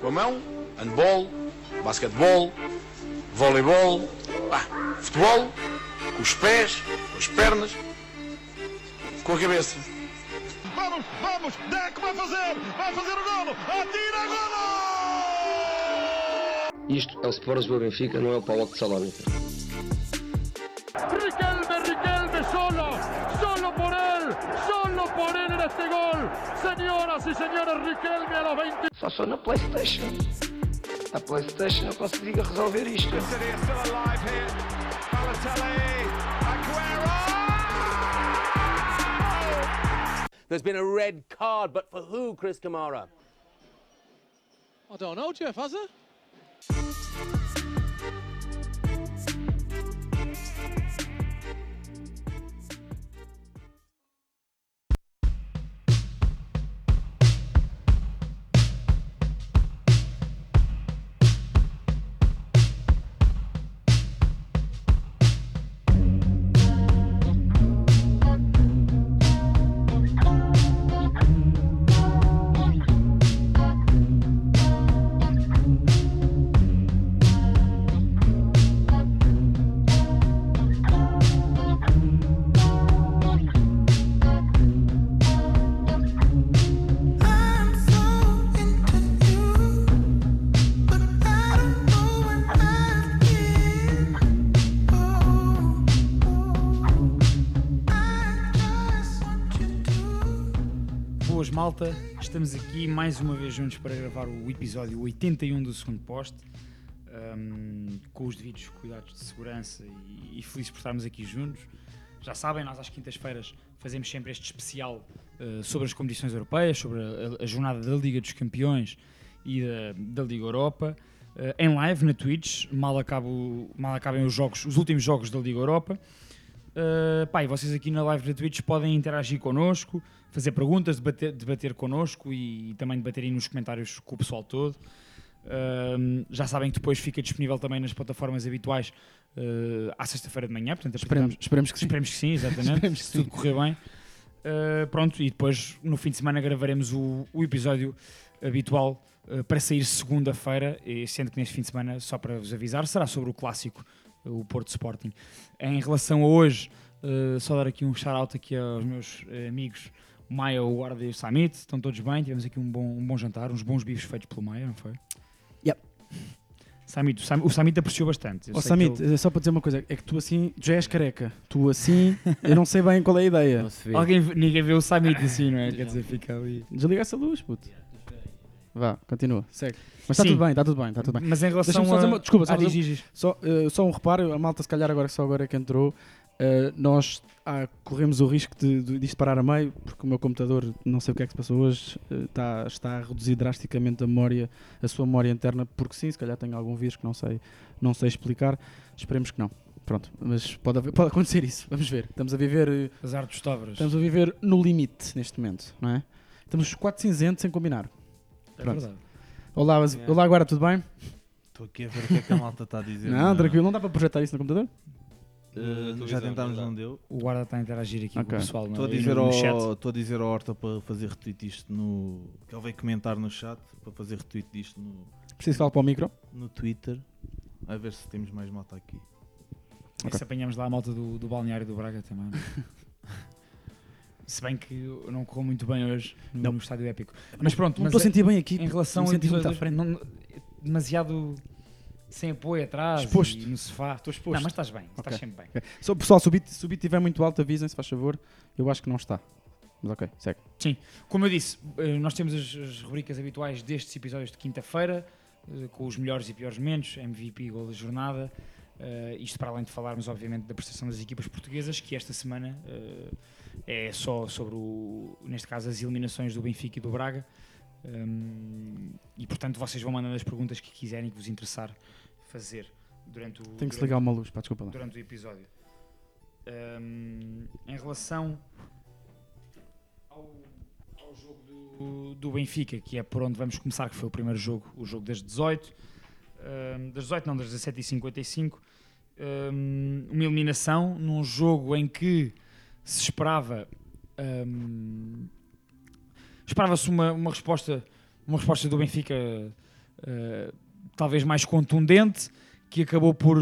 Com a mão, handball, basquetebol, voleibol, ah, futebol, com os pés, com as pernas, com a cabeça. Vamos, vamos, Deco vai fazer, vai fazer o golo, atira golo! Isto é o Sport Lisboa Benfica, não é o Paulo de Salónica. Por este gol. Señoras y señores, Riquelme a los 20. Só sou na Playstation. A Playstation eu consigo resolver isto. City are still alive here. Balotelli, Aguero! There's been a red card, but for who, Chris Kamara? I don't know, Jeff, has it? Malta, estamos aqui mais uma vez juntos para gravar o episódio 81 do segundo poste, ahm, com os devidos cuidados de segurança e, e felizes por estarmos aqui juntos. Já sabem, nós às quintas-feiras fazemos sempre este especial ah, sobre as competições europeias, sobre a, a jornada da Liga dos Campeões e da, da Liga Europa, ah, em live na Twitch, mal, acabo, mal acabem os jogos, os últimos jogos da Liga Europa. Uh, pá, e vocês aqui na live da Twitch podem interagir connosco, fazer perguntas, debater, debater connosco e, também debater aí nos comentários com o pessoal todo. Uh, já sabem que depois fica disponível também nas plataformas habituais uh, à sexta-feira de manhã. Portanto, Esperemos, esperemos que sim. Esperemos que sim, exatamente. Esperemos se tudo correr bem. Uh, pronto, e depois no fim de semana gravaremos o, o episódio habitual uh, para sair segunda-feira, e sendo que neste fim de semana, só para vos avisar, será sobre o clássico, o Porto Sporting. Em relação a hoje, só dar aqui um shout-out aqui aos meus uh, amigos Maia, o Guarda e o Samit, estão todos bem, tivemos aqui um bom, um bom jantar, uns bons bifes feitos pelo Maia, não foi? Yep. Samit, o Sam- o Samit apreciou bastante. Eu sei Samit, ele- só para dizer uma coisa, é que tu assim já és careca. Tu assim, eu não sei bem qual é a ideia. Alguém, ninguém vê o Samit assim, não é? Quer dizer, fica ali. Desliga essa luz, puto. Vá, continua, segue. Mas está tudo bem, está tudo bem, está tudo bem. Mas em relação só a... dizer uma- desculpa, só ah, diz, diz. Só, eh, só um reparo, a malta se calhar agora só agora é que entrou, eh, nós ah, corremos o risco de, de, disto parar a meio, porque o meu computador, não sei o que é que se passou hoje, eh, está, está a reduzir drasticamente a memória, a sua memória interna, porque sim, se calhar tem algum vírus que não sei, não sei explicar, esperemos que não. Pronto, mas pode, haver- pode acontecer isso, vamos ver. Estamos a viver eh, Azar dos Tavras. Estamos a viver no limite neste momento, não é? Estamos quatro cinzentos sem combinar. É Pronto. verdade. Olá, mas- olá agora, tudo bem? Estou aqui a ver o que é que a malta está a dizer. Não, tranquilo, não dá para projetar isso no computador? Uh, já tentámos, não deu. O guarda está a interagir aqui com Ok. o pessoal no, Estou a dizer no, ao, estou a dizer ao Horta para fazer retweet disto no. que ele veio comentar no chat para fazer retweet disto no, Preciso falar para o micro. no Twitter. A ver se temos mais malta aqui. E se apanhamos lá a malta do, do balneário do Braga também. é? se bem que não correu muito bem hoje no, Não. no estádio épico. Mas pronto, Não estou a sentir bem aqui. em relação me ao senti muito à episódio, frente. não- demasiado sem apoio atrás Exposto. e no sofá. Estou exposto. Não, mas estás bem, estás Ok. sempre bem. Só, pessoal, se o beat se o beat estiver muito alto, avisem se faz favor. Eu acho que não está. Mas ok, segue. Como eu disse, eh, nós temos as, as rubricas habituais destes episódios de quinta-feira, eh, com os melhores e piores momentos, MVP e gol da jornada. Eh, isto para além de falarmos, obviamente, da prestação das equipas portuguesas, que esta semana eh, é só sobre, o, neste caso, as eliminações do Benfica e do Braga. Um, e portanto, vocês vão mandando as perguntas que quiserem que vos interessar fazer durante o, Tenho que se ligar uma luz, pá, desculpa lá. durante o episódio. Um, em relação ao, ao jogo do, do Benfica, que é por onde vamos começar, que foi o primeiro jogo, o jogo das 18, um, das 18 não, das 17h55, um, uma eliminação num jogo em que se esperava Esperava-se uma, uma resposta uma resposta do Benfica eh, talvez mais contundente que acabou por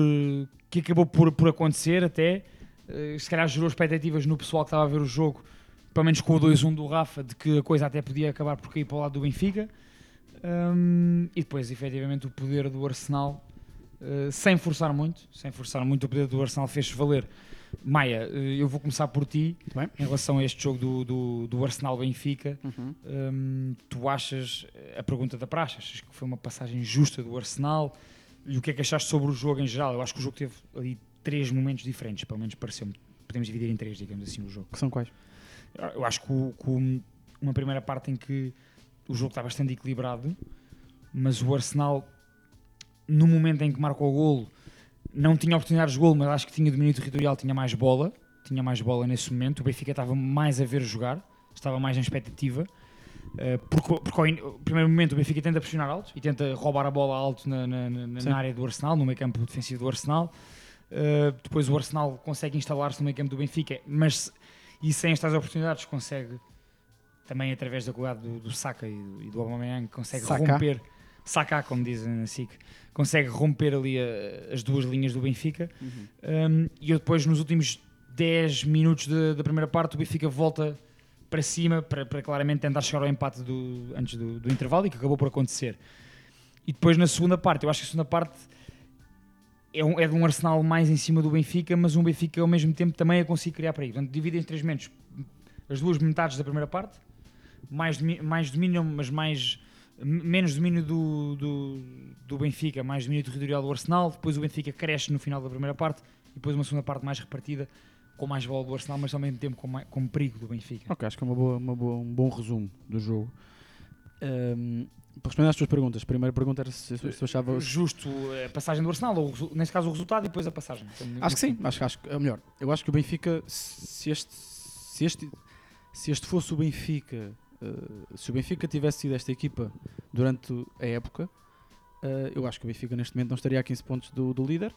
que acabou por, por acontecer até. Eh, se calhar gerou expectativas no pessoal que estava a ver o jogo pelo menos com o 2-1 do Rafa de que a coisa até podia acabar por cair para o lado do Benfica. Hum, e depois efetivamente o poder do Arsenal eh, sem forçar muito sem forçar muito o poder do Arsenal fez-se valer Maia, eh, eu vou começar por ti em relação a este jogo do, do, do Arsenal-Benfica. Uhum. Hum, tu achas, a pergunta da praxe, achas que foi uma passagem justa do Arsenal? E o que é que achaste sobre o jogo em geral? Eu acho que o jogo teve ali três momentos diferentes, pelo menos pareceu-me. Podemos dividir em três, digamos assim, o jogo. Que são quais? Eu acho que, o- que uma primeira parte em que o jogo está bastante equilibrado, mas o Arsenal, no momento em que marca o golo, não tinha oportunidades de golo, mas acho que tinha domínio territorial, tinha mais bola, tinha mais bola nesse momento. O Benfica estava mais a ver jogar, estava mais em expectativa. eh, porque porque ao primeiro momento o Benfica tenta pressionar alto e tenta roubar a bola alto na, na- na- na área do Arsenal, no meio campo defensivo do Arsenal. Uh, depois o Arsenal consegue instalar-se no meio campo do Benfica, mas e sem estas oportunidades consegue também através da qualidade do, do Saka e do, e do Aubameyang consegue Saka. romper Saka, como dizem na SIC, consegue romper ali a- as duas linhas do Benfica Um, e eu depois nos últimos 10 minutos da- primeira parte o Benfica volta para cima para, para claramente tentar chegar ao empate do, antes do, do intervalo e que acabou por acontecer e depois na segunda parte, eu acho que a segunda parte é, um, é de um Arsenal mais em cima do Benfica, mas um Benfica ao mesmo tempo também a conseguir criar para aí. Portanto, dividem em três momentos. As duas metades da primeira parte, mais, mais domínio, mas mais menos domínio do, do, do Benfica, mais domínio territorial do Arsenal. Depois o Benfica cresce no final da primeira parte e depois uma segunda parte mais repartida, com mais bola do Arsenal, mas ao mesmo tempo com, com perigo do Benfica. Ok, acho que é uma boa, uma boa- um bom resumo do jogo. Ahm, para responder às tuas perguntas, a primeira pergunta era se, se achava. Justo a passagem do Arsenal, ou nesse caso o resultado e depois a passagem. Acho que sim, acho, acho que é melhor. Eu acho que o Benfica, se este, se este, se este fosse o Benfica, eh, se o Benfica tivesse sido esta equipa durante a época, eh, eu acho que o Benfica neste momento não estaria a 15 pontos do, do líder.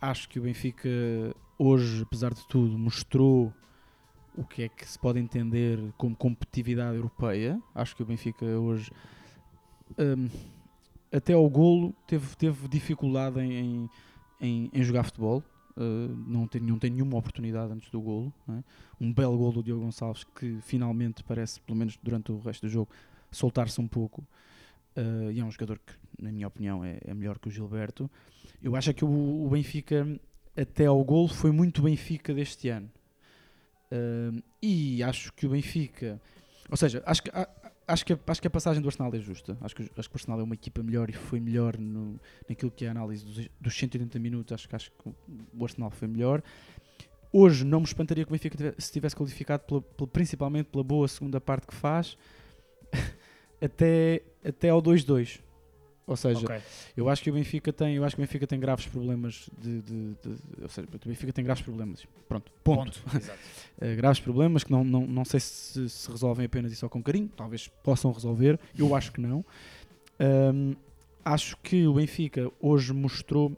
Acho que o Benfica hoje, apesar de tudo, mostrou o que é que se pode entender como competitividade europeia. Acho que o Benfica hoje, hum, até ao golo, teve, teve dificuldade em, em- em jogar futebol. Uh, não, tem, não tem nenhuma oportunidade antes do golo. é? Um belo golo do Diogo Gonçalves que finalmente parece, pelo menos durante o resto do jogo, soltar-se um pouco. Uh, e é um jogador que, na minha opinião, é, é melhor que o Gilberto. Eu acho que o, o Benfica, até ao golo, foi muito Benfica deste ano. Uh, e acho que o Benfica, ou seja, acho que, a- acho que, acho que a passagem do Arsenal é justa. Acho que, acho que o Arsenal é uma equipa melhor e foi melhor no, naquilo que é a análise dos, dos 180 minutos. Acho que, acho que o Arsenal foi melhor. Hoje não me espantaria que o Benfica se tivesse qualificado pela- pela- principalmente pela boa segunda parte que faz até, até ao 2-2. Ou seja, Ok. eu acho que o Benfica tem, eu acho que o Benfica tem graves problemas de, de- de- ou seja, o Benfica tem graves problemas. Pronto, ponto. Exato. Eh, graves problemas que não, não, não sei se se resolvem apenas e só com carinho, talvez possam resolver, eu acho que não. Ahm, acho que o Benfica hoje mostrou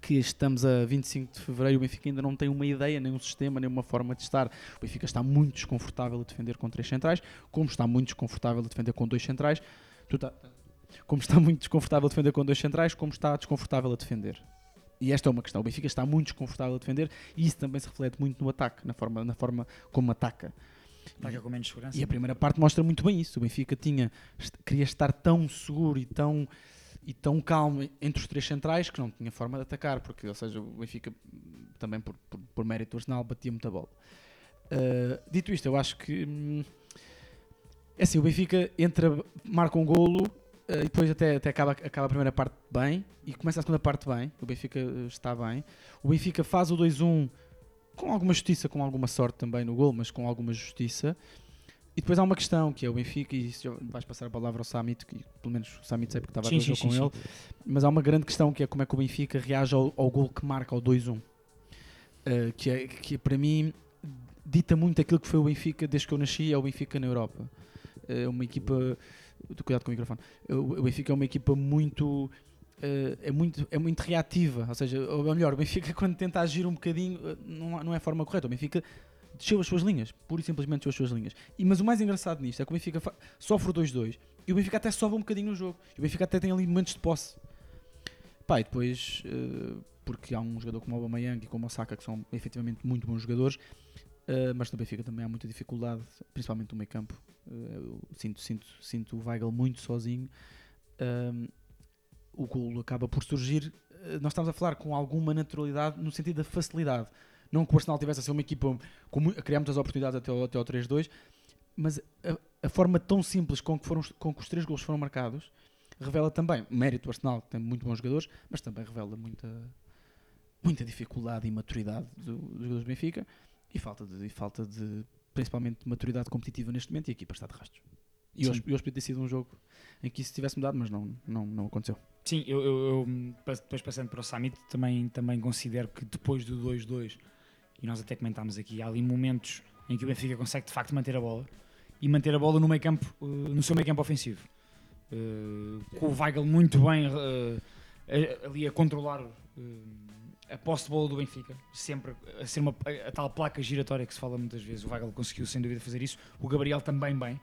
que estamos a 25 de Fevereiro, o Benfica ainda não tem uma ideia, nem um sistema, nem uma forma de estar. O Benfica está muito desconfortável a defender com três centrais, como está muito desconfortável a defender com dois centrais. Tu tá- como está muito desconfortável a defender com dois centrais, como está desconfortável a defender. E esta é uma questão. O Benfica está muito desconfortável a defender e isso também se reflete muito no ataque, na forma, na forma como ataca. Ataca com menos segurança. E a primeira parte mostra muito bem isso. O Benfica tinha, queria estar tão seguro e tão, e tão calmo entre os três centrais que não tinha forma de atacar, porque, ou seja, o Benfica, também por, por, por mérito Arsenal, batia muita bola. Uh, dito isto, eu acho que hum, é assim, o Benfica entra, marca um golo e depois até, até acaba, acaba a primeira parte bem e começa a segunda parte bem. O Benfica uh, está bem. O Benfica faz o 2-1 com alguma justiça, com alguma sorte também no gol, mas com alguma justiça. E depois há uma questão que é o Benfica, e isso vais passar a palavra ao Samit, que pelo menos o Samit sei porque estava a Sim, o sim, com sim, ele, mas há uma grande questão que é como é que o Benfica reage ao, ao gol que marca, ao 2-1. Uh, que, é, que para mim dita muito aquilo que foi o Benfica desde que eu nasci, é o Benfica na Europa. É uma equipa. Cuidado com o microfone. O Benfica é uma equipa muito. eh, é, muito, é muito reativa, ou seja, ou melhor, o Benfica quando tenta agir um bocadinho eh, não, não é a forma correta. O Benfica desceu as suas linhas, pura e simplesmente desceu as suas linhas. E, mas o mais engraçado nisto é que o Benfica sofre o 2-2 e o Benfica até sobe um bocadinho no jogo. E o Benfica até tem ali momentos de posse. Pá, e depois, eh, porque há um jogador como o Aubameyang e como o Saka que são efetivamente muito bons jogadores, eh, mas no Benfica também há muita dificuldade, principalmente no meio campo. Eu sinto, sinto, sinto o Weigl muito sozinho. Ahm, o golo acaba por surgir. eh, Nós estamos a falar com alguma naturalidade no sentido da facilidade. Não que o Arsenal tivesse a ser uma equipa com, a criar muitas oportunidades até ao, até ao 3-2, mas a, a forma tão simples com que, foram, com que os três golos foram marcados revela também mérito do Arsenal, que tem muito bons jogadores, mas também revela muita, muita dificuldade e maturidade do- dos jogadores do Benfica e falta de, e falta de principalmente de maturidade competitiva neste momento e a equipa está de rastros. E hoje, hoje podia ter sido um jogo em que isso tivesse mudado, mas não, não, não aconteceu. Sim, eu, eu, eu, pa- depois passando para o Summit, também, também considero que depois do 2-2, e nós até comentámos aqui, há ali momentos em que o Benfica consegue de facto manter a bola e manter a bola no meio campo, eh, no seu meio campo ofensivo. Eh, com o Weigl muito bem a- ali a controlar eh, a posse de bola do Benfica, sempre a ser uma, a, a tal placa giratória que se fala muitas vezes. O Weigl conseguiu sem dúvida fazer isso. O Gabriel também bem,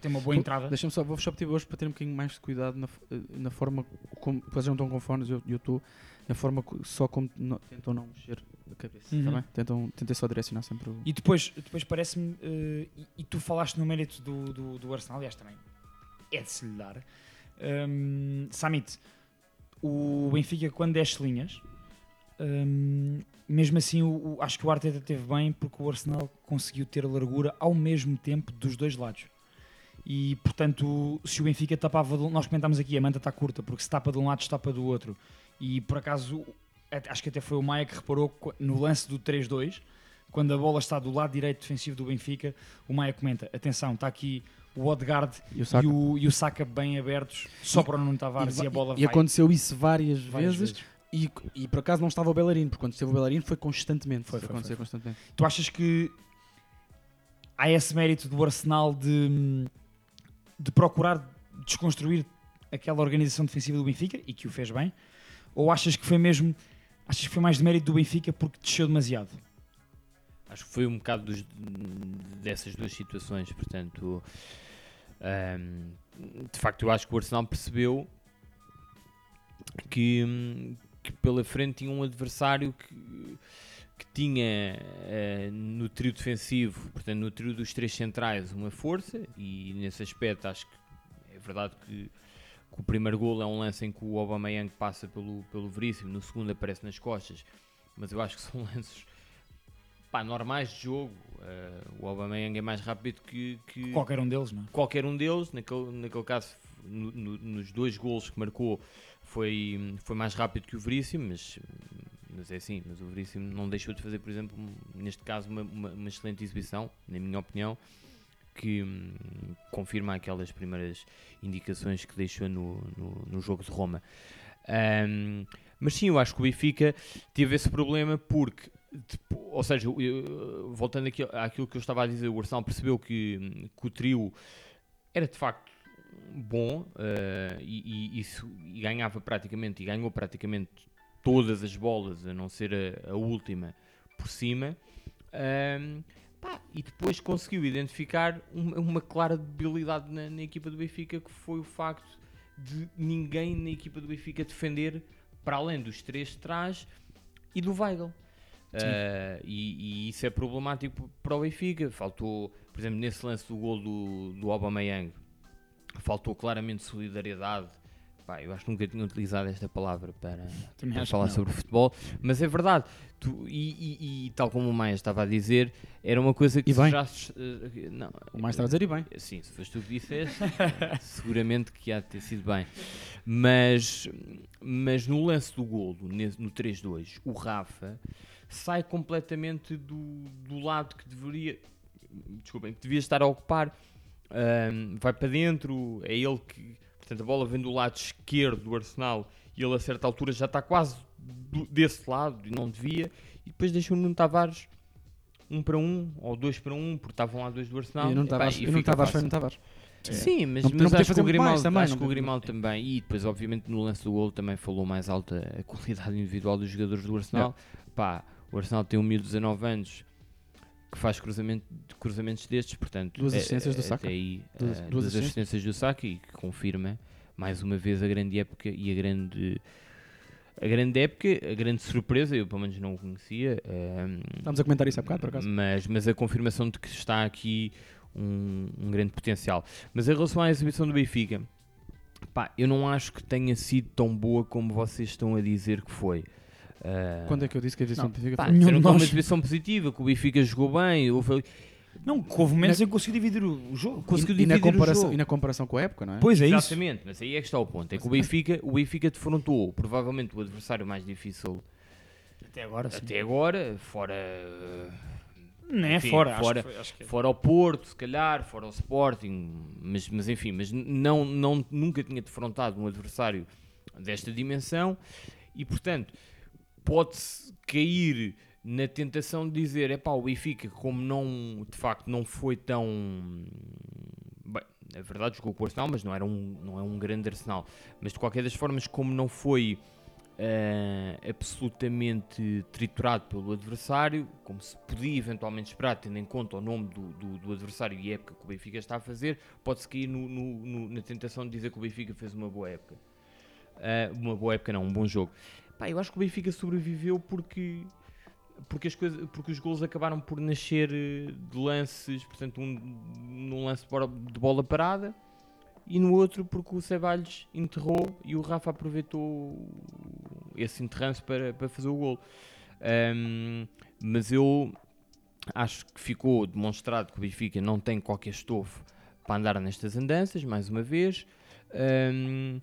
tem uma boa entrada. Deixa-me só, vou só pedir hoje para ter um bocadinho mais de cuidado na, f- na forma como. Vocês não estão com fones, eu estou. Na forma só como no- tentam não mexer a cabeça, Uhum. tá? Tentam, tentem só direcionar sempre o. E depois, depois parece-me, eh, e, e tu falaste no mérito do, do, do Arsenal, aliás também é de se lhe dar. Um, Samit, o Benfica quando desce linhas, um, mesmo assim o, o- acho que o Arteta teve bem porque o Arsenal conseguiu ter largura ao mesmo tempo dos dois lados. E portanto, se o Benfica tapava, de nós comentámos aqui, a manta está curta, porque se tapa de um lado, se tapa do outro. E por acaso, acho que até foi o Maia que reparou no lance do 3-2, quando a bola está do lado direito defensivo do Benfica, o Maia comenta: atenção, está aqui o Odegaard E o Saka. e o, e o Saka bem abertos, só para o Nuno Tavares e, va- a bola e vai. aconteceu isso várias, várias vezes, E, e por acaso não estava o Bellerin, porque quando esteve o Bellerin foi constantemente. Foi, foi, acontecia foi. constantemente. Tu achas que há esse mérito do Arsenal de, de procurar desconstruir aquela organização defensiva do Benfica e que o fez bem? Ou achas que foi mesmo achas que foi mais de mérito do Benfica porque desceu demasiado? Acho que foi um bocado dos- dessas duas situações, portanto, de facto, eu acho que o Arsenal percebeu que, hum, que pela frente tinha um adversário que, que tinha eh, no trio defensivo, portanto, no trio dos três centrais, uma força, e nesse aspecto acho que é verdade que, que o primeiro gol é um lance em que o Aubameyang passa pelo, pelo Veríssimo, no segundo aparece nas costas, mas eu acho que são lances pá, normais de jogo. Eh, o Aubameyang é mais rápido que, que Qualquer um deles, não é? qualquer um deles. Naquele, naquele caso, no- no- nos dois golos que marcou, foi, foi mais rápido que o Veríssimo, mas, mas é assim. Mas o Veríssimo não deixou de fazer, por exemplo, um- neste caso, uma, uma, uma excelente exibição, na minha opinião, que hum, confirma aquelas primeiras indicações que deixou no, no, no jogo de Roma. Ahm, mas sim, eu acho que o Benfica teve esse problema porque, depo- ou seja, eu- voltando aqui àquilo que eu estava a dizer, o Arsenal percebeu que, hum, que o trio era de facto bom eh, e, e- isso- e ganhava praticamente, e ganhou praticamente todas as bolas, a não ser a, a última, por cima. Ahm, pá, e depois conseguiu identificar uma, uma clara debilidade na, na equipa do Benfica, que foi o facto de ninguém na equipa do Benfica defender para além dos três de trás e do Weigl. Uh, e, e isso é problemático para o Benfica. Faltou, por exemplo, nesse lance do gol do, do Aubameyang, faltou claramente solidariedade. Pá, eu acho que nunca tinha utilizado esta palavra para, para falar sobre futebol, mas é verdade. Tu- e, e- e tal como o Maia estava a dizer, era uma coisa que já se- eh, não, O Maia estava a dizer e bem. Sim, se foste tu que disseste, seguramente que há de ter sido bem. Mas, mas no lance do golo, no 3-2, o Rafa sai completamente do, do lado que deveria, desculpem, que devia estar a ocupar. Ahm, vai para dentro, é ele que, portanto, a bola vem do lado esquerdo do Arsenal e ele a certa altura já está quase do- desse lado e não devia. E depois deixa o Nuno Tavares um para um ou dois para um, porque estavam lá dois do Arsenal. E não Tavares, e e não Tavares foi no Tavares. Sim, mas, Não- mas não acho, que o Grimaldo, mais também, acho não que o Grimaldo também, e depois obviamente no lance do gol também falou mais alta a qualidade individual dos jogadores do Arsenal. Pá, o Arsenal tem um miúdo de 19 anos que faz cruzamento, cruzamentos destes, portanto, Duas é- assistências do é- Saka. até aí, Duas- eh, duas duas assistências. do Saka e que confirma mais uma vez a grande época e a grande a grande época, a grande surpresa, eu pelo menos não o conhecia. ehm, Estamos a comentar isso há bocado, por acaso. Mas, mas a confirmação de que está aqui um, um grande potencial. Mas em relação à exibição do Benfica, pá, eu não acho que tenha sido tão boa como vocês estão a dizer que foi. Ah, Quando é que eu disse que a exibição do Benfica pá, foi? é uma nós- exibição positiva, que o Benfica jogou bem, houve Não, houve momentos em que conseguiu dividir o jogo. conseguiu E, e na dividir o comparação, jogo. e na comparação com a época, não é? Pois é isso. Exatamente, mas aí é que está o ponto. É que o Benfica, o Benfica defrontou provavelmente o adversário mais difícil Até agora, sim. até agora, fora. Não é enfim, fora, acho fora, que foi- acho que é. fora ao Porto, se calhar, fora ao Sporting, mas, mas enfim, mas não, não, nunca tinha defrontado um adversário desta dimensão e portanto pode-se cair na tentação de dizer é pá, o Benfica, como não de facto não foi tão bem, na verdade jogou com o Arsenal, mas não, era um, não é um grande Arsenal, mas de qualquer das formas, como não foi eh, absolutamente triturado pelo adversário, como se podia eventualmente esperar, tendo em conta o nome do, do, do adversário e a época que o Benfica está a fazer, pode-se cair no- no- no- na tentação de dizer que o Benfica fez uma boa época. Eh, uma boa época, não, um bom jogo. Pá, eu acho que o Benfica sobreviveu porque porque, as coisas, porque os gols acabaram por nascer eh, de lances, portanto, um, num lance de bola, parada e no outro porque o Ceballos enterrou e o Rafa aproveitou esse enterrance para, para fazer o gol. Ahm, mas eu acho que ficou demonstrado que o Benfica não tem qualquer estofo para andar nestas andanças, mais uma vez. Eh,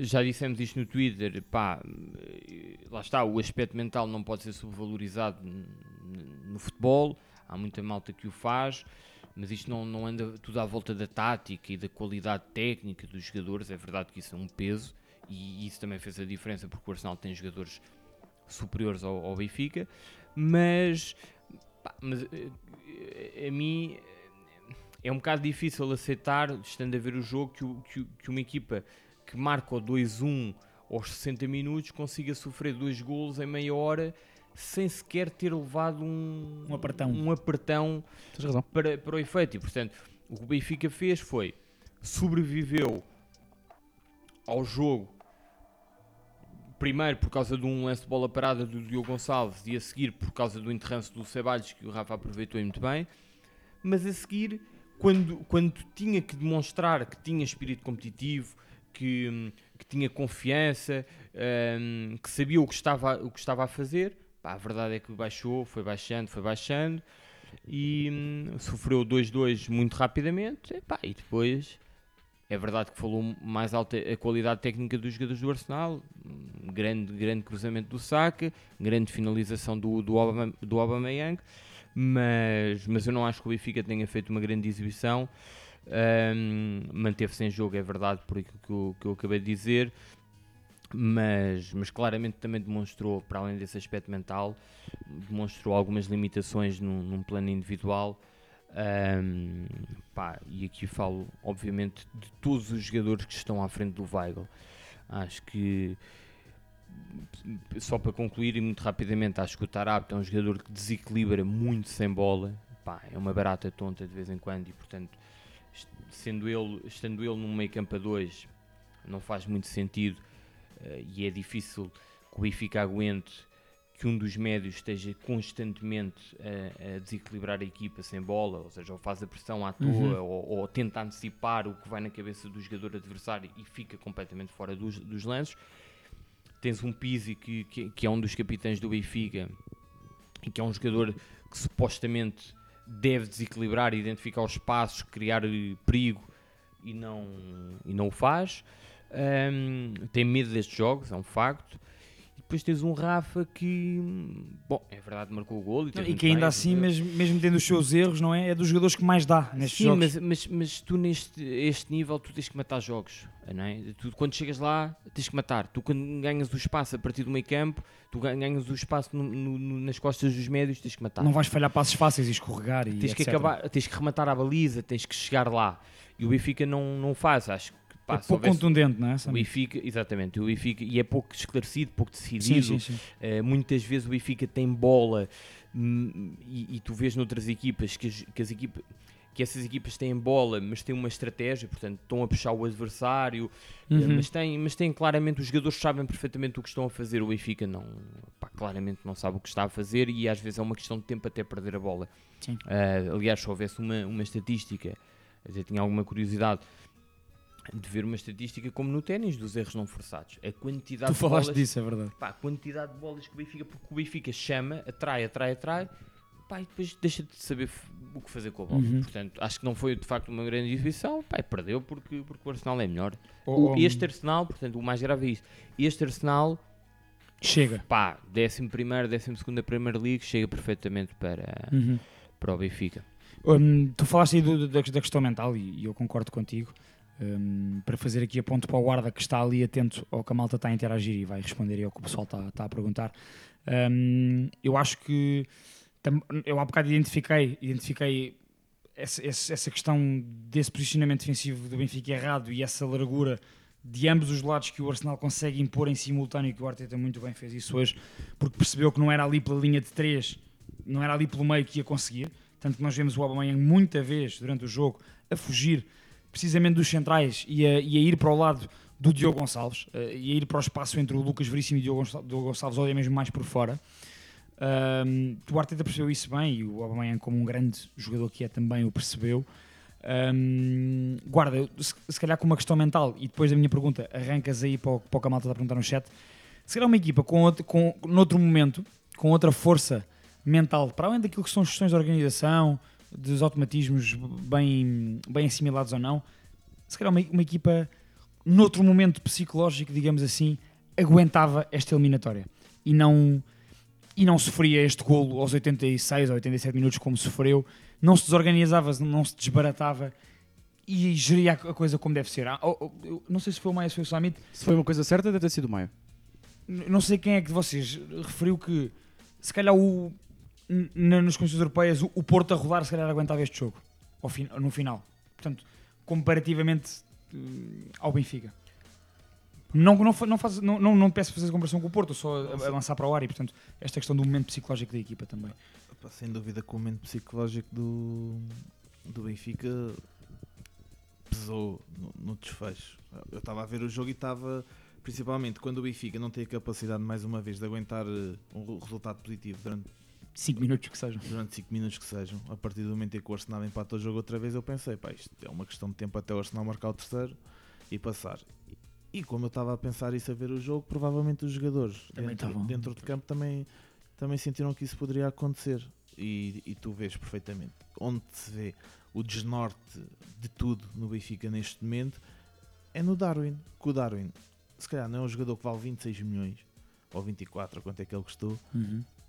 já dissemos isto no Twitter, pá, eh, lá está, o aspecto mental não pode ser subvalorizado no futebol, há muita malta que o faz, mas isto não, não anda tudo à volta da tática e da qualidade técnica dos jogadores, é verdade que isso é um peso, e isso também fez a diferença porque o Arsenal tem jogadores superiores ao, ao Benfica, mas, pá, mas eh, a mim eh, é um bocado difícil aceitar, estando a ver o jogo, que, que que uma equipa que marca o 2-1 aos 60 minutos consiga sofrer dois golos em meia hora sem sequer ter levado um, Um apertão. um apertão Tens razão. para, para o efeito. E, portanto, o que o Benfica fez foi sobreviveu ao jogo primeiro por causa de um lance de bola parada do Diogo Gonçalves e a seguir por causa do enterrance do Ceballos que o Rafa aproveitou muito bem mas a seguir quando, quando tinha que demonstrar que tinha espírito competitivo que, hum, que tinha confiança hum, que sabia o que estava, o que estava a fazer pá, a verdade é que baixou, foi baixando, foi baixando e hum, sofreu 2-2 muito rapidamente epá, e depois é verdade que falou mais alta a qualidade técnica dos jogadores do Arsenal, um grande, grande cruzamento do Saka, grande finalização do, do, Aubame- do Aubameyang, mas, mas eu não acho que o Benfica tenha feito uma grande exibição. Ahm, Manteve-se em jogo, é verdade, por aquilo que eu, que eu acabei de dizer, mas, mas claramente também demonstrou, para além desse aspecto mental, demonstrou algumas limitações num, num plano individual. Ahm, pá, e aqui falo, obviamente, de todos os jogadores que estão à frente do Weigl. Acho que, só para concluir e muito rapidamente, acho que o Tarapto é um jogador que desequilibra muito sem bola. Pá, é uma barata tonta de vez em quando e, portanto, sendo ele, estando ele num meio campo a dois, não faz muito sentido eh, e é difícil que o Benfica aguente que um dos médios esteja constantemente a, a desequilibrar a equipa sem bola, ou seja, ou faz a pressão à toa, Uhum. ou, ou tenta antecipar o que vai na cabeça do jogador adversário e fica completamente fora dos, dos lances. Tens um Pizzi que, que, que é um dos capitães do Benfica e que é um jogador que supostamente deve desequilibrar, identificar os espaços, criar eh, perigo e não, e não o faz. Ahm, tem medo destes jogos, é um facto. Depois tens um Rafa que, bom, é verdade, marcou o gol. E, Não, e que ainda bem, assim, mesmo, mesmo tendo os seus erros, não é? É dos jogadores que mais dá nestes Sim, jogos. mas, mas, mas tu neste este nível tu tens que matar jogos, não é? Tu, quando chegas lá tens que matar. Tu quando ganhas o espaço a partir do meio campo, tu gan- ganhas o espaço no- no- no- nas costas dos médios, tens que matar. Não vais falhar passos fáceis e escorregar e tens que etc. acabar, tens que rematar a baliza, tens que chegar lá. E o Benfica não, não faz. Acho que pá, É pouco contundente, não é? O? Benfica, exatamente, o Benfica, e é pouco esclarecido, pouco decidido. Sim, sim, sim. Eh, muitas vezes o Benfica tem bola hum, e, e tu vês noutras equipas que as, que as equipas que essas equipas têm bola, mas têm uma estratégia, portanto estão a puxar o adversário, eh, Uhum. mas, têm, mas têm claramente, os jogadores sabem perfeitamente o que estão a fazer, o Benfica não, pá, claramente não sabe o que está a fazer e às vezes é uma questão de tempo até perder a bola. Eh, aliás, se houvesse uma, uma estatística, eu tinha alguma curiosidade de ver uma estatística como no ténis dos erros não forçados. A quantidade Tu de falaste bolas, disso, é verdade. pá, a quantidade de bolas que o Benfica, porque o Benfica chama, atrai, atrai, atrai, pá, e depois deixa de saber o que fazer com a bola. Uhum. Portanto, acho que não foi de facto uma grande exibição, pá, e perdeu porque, porque o Arsenal é melhor. Oh, O- oh, este Arsenal, portanto, o mais grave é isto. Este Arsenal, Chega. pá, 11 primeiro, 12 segunda Premier League, chega perfeitamente para, Uhum. para o Benfica. Hum, tu falaste aí do- da, da questão mental e, e eu concordo contigo. Hum, para fazer aqui a ponto para o guarda que está ali atento ao que a malta está a interagir e vai responder ao que o pessoal está, está a perguntar. Hum, eu acho que eu há bocado identifiquei, identifiquei essa, essa, questão desse posicionamento defensivo do Benfica errado e essa largura de ambos os lados que o Arsenal consegue impor em simultâneo, que o Arteta muito bem fez isso hoje, porque percebeu que não era ali pela linha de três, não era ali pelo meio que ia conseguir. Tanto que nós vemos o Aubameyang muita vez durante o jogo a fugir precisamente dos centrais e a, e a ir para o lado do Diogo Gonçalves eh, e a ir para o espaço entre o Lucas Veríssimo e o Diogo Gonçal- Diogo Gonçalves, ou até mesmo mais por fora. Um, o Arteta percebeu isso bem e o Aubameyang como um grande jogador que é também o percebeu. Um, guarda, se, se calhar com uma questão mental e depois da minha pergunta arrancas aí para o, para o que a malta está a perguntar no chat se calhar uma equipa com, outro, com noutro momento com outra força mental para além daquilo que são questões de organização dos automatismos bem, bem assimilados ou não se calhar uma, uma equipa noutro momento psicológico digamos assim aguentava esta eliminatória e não e não sofria este golo aos 86 ou 87 minutos como sofreu, não se desorganizava, não se desbaratava e geria a coisa como deve ser. Ah, oh, oh, não sei se foi o Maia, se foi o Samit, Se foi uma coisa certa, deve ter sido o Maio. N- não sei quem é que de vocês referiu que se calhar o, nas condições europeias o, Porto a rodar se calhar aguentava este jogo no final. Portanto, comparativamente eh, ao Benfica. Não, não, não, faz, não, não, não peço fazer comparação com o Porto, só a, a lançar para o ar e, portanto, esta questão do momento psicológico da equipa também. Sem dúvida que o momento psicológico do, do Benfica pesou no, no desfecho. Eu estava a ver o jogo e estava, principalmente quando o Benfica não tem a capacidade mais uma vez de aguentar eh, um resultado positivo durante 5 minutos que sejam. durante 5 minutos que sejam, a partir do momento em que o Arsenal empata o jogo outra vez, eu pensei, pá, isto é uma questão de tempo até o Arsenal marcar o terceiro e passar. E como eu estava a pensar isso a ver o jogo, provavelmente os jogadores dentro, dentro de campo também, também sentiram que isso poderia acontecer. E, e tu vês perfeitamente onde se vê o desnorte de tudo no Benfica neste momento é no Darwin. Que o Darwin, se calhar, não é um jogador que vale 26 milhões ou 24, ou quanto é que ele custou,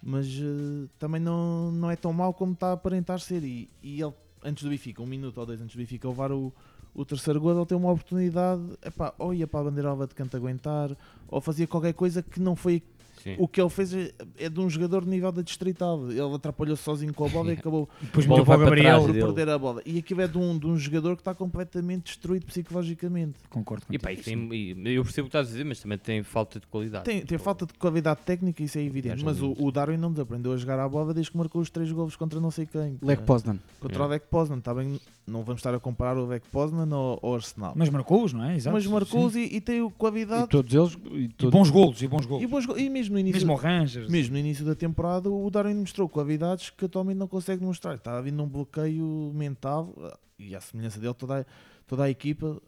mas eh, também não, não é tão mau como está a aparentar ser. E, e ele, antes do Benfica, um minuto ou dois antes do Benfica levar o, o terceiro gol, ele tem uma oportunidade, epá, ou ia para a bandeira alva de canto aguentar, ou fazia qualquer coisa que não foi. Sim. O que ele fez é, é de um jogador de nível da distrital. Ele atrapalhou-se sozinho com a bola e acabou Depois Bola para o Gabriel. trás por perder a bola. E aquilo é de um, de um jogador que está completamente destruído psicologicamente. Concordo E, pá, e tem- e eu percebo o que estás a dizer, mas também tem falta de qualidade. Tem, tem falta de qualidade técnica, isso é evidente. Mas o, o Darwin não desaprendeu a jogar a bola desde que marcou os três golos contra não sei quem. Lech Poznan. Contra o Lech Poznan, tá bem? Não vamos estar a comparar o Lech Poznan ao, ao Arsenal. Mas marcou-os, não é? Exato. Mas marcou-os e, e tem E qualidade. todos eles. E E todos- bons golos, e bons golos. E, bons e mesmo no início, Mesmo ao Rangers. mesmo no início da temporada, o Darwin mostrou qualidades que atualmente não consegue mostrar. Está a vir num bloqueio mental e à semelhança dele, toda a, toda a equipa.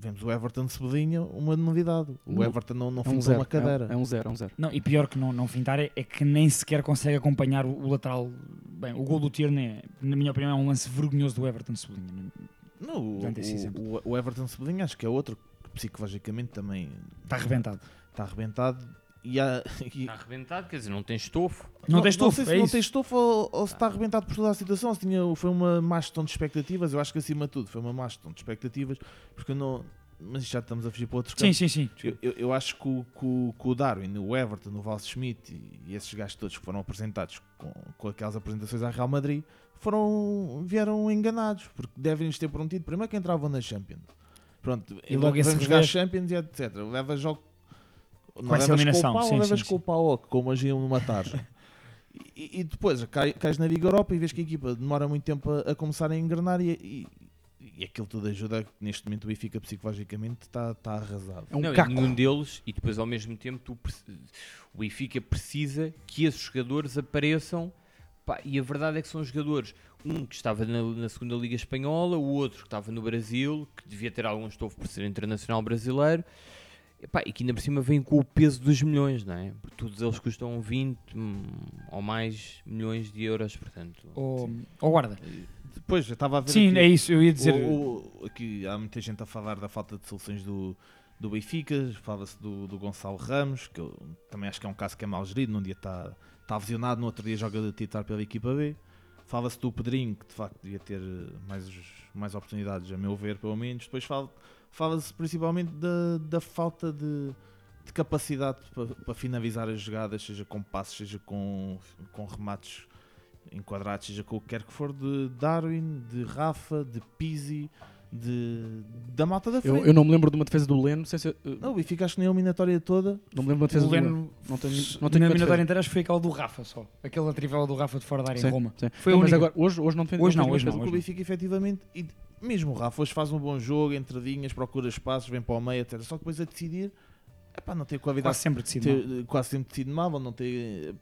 Vemos o Everton de Cebolinha, uma novidade. O Everton não, não É um zero. uma cadeira. É um zero, é um zero. Não, e pior que não, não fintar é, é que nem sequer consegue acompanhar o, o lateral. Bem, o gol do Tierney, é, na minha opinião, é um lance vergonhoso do Everton Sublinha. Não, o, Dando esse exemplo. o, o Everton Cebolinha acho que é outro que psicologicamente também Está arrebentado. está arrebentado. E, há, e- Está arrebentado, quer dizer, não tem estofo. Não, tem Não estofo, sei se é não isso. tem estofo ou, ou se está arrebentado por toda a situação. Se tinha, foi uma má gestão de expectativas. Eu acho que acima de tudo foi uma má gestão de expectativas. Porque eu não. Mas já estamos a fugir para outros Sim, campos. sim, sim. Eu, eu- eu acho que o, que o- que o Darwin, o Everton, o Val Schmidt e, e esses gajos todos que foram apresentados com, com aquelas apresentações à Real Madrid foram, vieram enganados porque devem-nos ter prometido primeiro que entravam na Champions. Pronto, E logo vamos jogar Champions e etc. Leva jogo. Não Com essa levas eliminação, com o pau, sim, levas sim, com o pau como agiam numa tarde. E, e depois cai- cais na Liga Europa e vês que a equipa demora muito tempo a, a começar a engrenar e, e, e aquilo tudo ajuda que neste momento o Benfica psicologicamente está está arrasado. É um não, e caco. nenhum deles, e depois ao mesmo tempo tu, o Benfica precisa que esses jogadores apareçam. pá, e a verdade é que são jogadores, um que estava na, na segunda Liga Espanhola, o outro que estava no Brasil, que devia ter algum estofo por ser internacional brasileiro, e, pá, e que ainda por cima vem com o peso dos milhões, não é? Porque todos eles custam 20 hum, ou mais milhões de euros, portanto. Ou, ou guarda. Depois, eu estava a ver. Sim, aqui é isso, eu ia dizer. o- o- aqui há muita gente a falar da falta de soluções do, do Benfica, fala-se do, do Gonçalo Ramos, que eu também acho que é um caso que é mal gerido. Num dia está está visionado, no outro dia joga de titular pela equipa B. Fala-se do Pedrinho, que de facto devia ter mais, mais oportunidades, a meu ver, pelo menos. Depois fala- fala-se principalmente da, da falta de, de capacidade para, para finalizar as jogadas, seja com passos, seja com, com remates enquadrados, seja com o que quer que for, de Darwin, de Rafa, de Pizzi, de, da malta da Eu, frente. eu não me lembro de uma defesa do Leno, sem ser, uh, Não, o Benfica acho que nem a eliminatória toda. não me lembro de uma defesa o do Leno. Leno, Não tenho, não na tenho nenhuma eliminatória inteira, acho que foi aquela do Rafa só. Aquela trivela do Rafa de fora da área Sim, em Roma. sim. Foi Não, mas agora, hoje, hoje não defende Hoje não, hoje não, o. Benfica efetivamente, e mesmo o Rafa hoje faz um bom jogo, entradinhas, procura espaços, vem para o meio, etc. Só que depois a decidir, epá, não tem qualidade. Quase sempre decide mal. ter- quase sempre decide mal, ou não tem,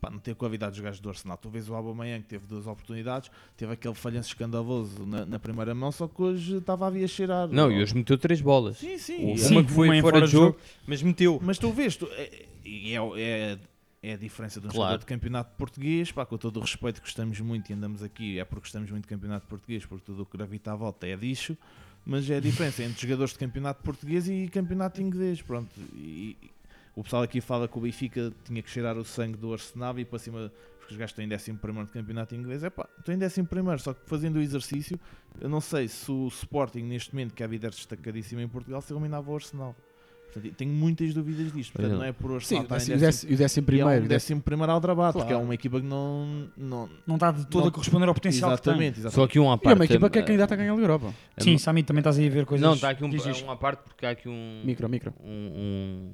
pá, não tem a qualidade dos gajos do Arsenal. Tu vês o Aubameyang que teve duas oportunidades, teve aquele falhanço escandaloso na, na primeira mão, só que hoje estava a cheirar. Não, e hoje meteu três bolas. Sim, sim. Uma Sim, que foi fora, fora de de jogo, mas meteu. Mas tu vês, tu, é, e é, é, é a diferença de um Claro. jogador de campeonato português, pá, com todo o respeito que gostamos muito e andamos aqui, é porque gostamos muito de campeonato português, porque tudo o que gravita à volta é lixo, mas é a diferença entre jogadores de campeonato português e campeonato inglês, pronto. E, e o pessoal aqui fala que o Benfica tinha que cheirar o sangue do Arsenal e para cima, porque os gajos estão em 11 de campeonato inglês, é pá, estão em 11, só que fazendo o exercício, eu não sei se o Sporting neste momento, que é a líder destacadíssima em Portugal, se eliminava o Arsenal. Portanto, tenho muitas dúvidas disto. Portanto, é. não é por o Sim, o em décimo, o décimo- o décimo e é primeiro. um décimo primeiro Aldrabado, porque é Claro. uma equipa que não. não Não está de todo Não- a corresponder ao potencial exatamente, que exatamente. Só aqui um à E é parte. uma equipa que é eh, candidata a ganhar a Europa. tem. Sim, Sami, também estás aí a ver coisas. Não, está aqui um, um à parte porque há aqui um. Micro, micro. um- um-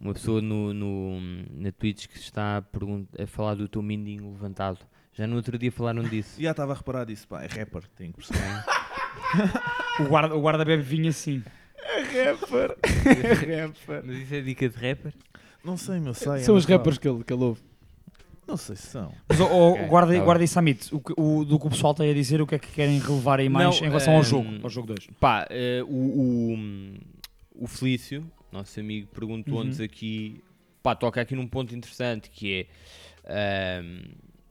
uma pessoa no, no, na Twitch que está a, a falar do teu mindinho levantado. Já no outro dia falaram disso. Já estava a reparar disso, pá, é rapper, tenho que perceber. O guarda, o guarda bebe vinho assim. Rapper. rapper. Mas isso é dica de rapper? não sei, meu, sei. São é os rappers que ele, que ele ouve. Não sei se são. Mas, oh, oh, Ok, guarda, tá guarda e Samit, o, o- do que o pessoal tem a dizer, o que é que querem relevar aí mais Não, em relação ao ehm, jogo, ao jogo 2? Pá, eh, o, o, o Felício, nosso amigo, perguntou-nos Uhum. aqui. Pá, toca aqui num ponto interessante que é. ehm,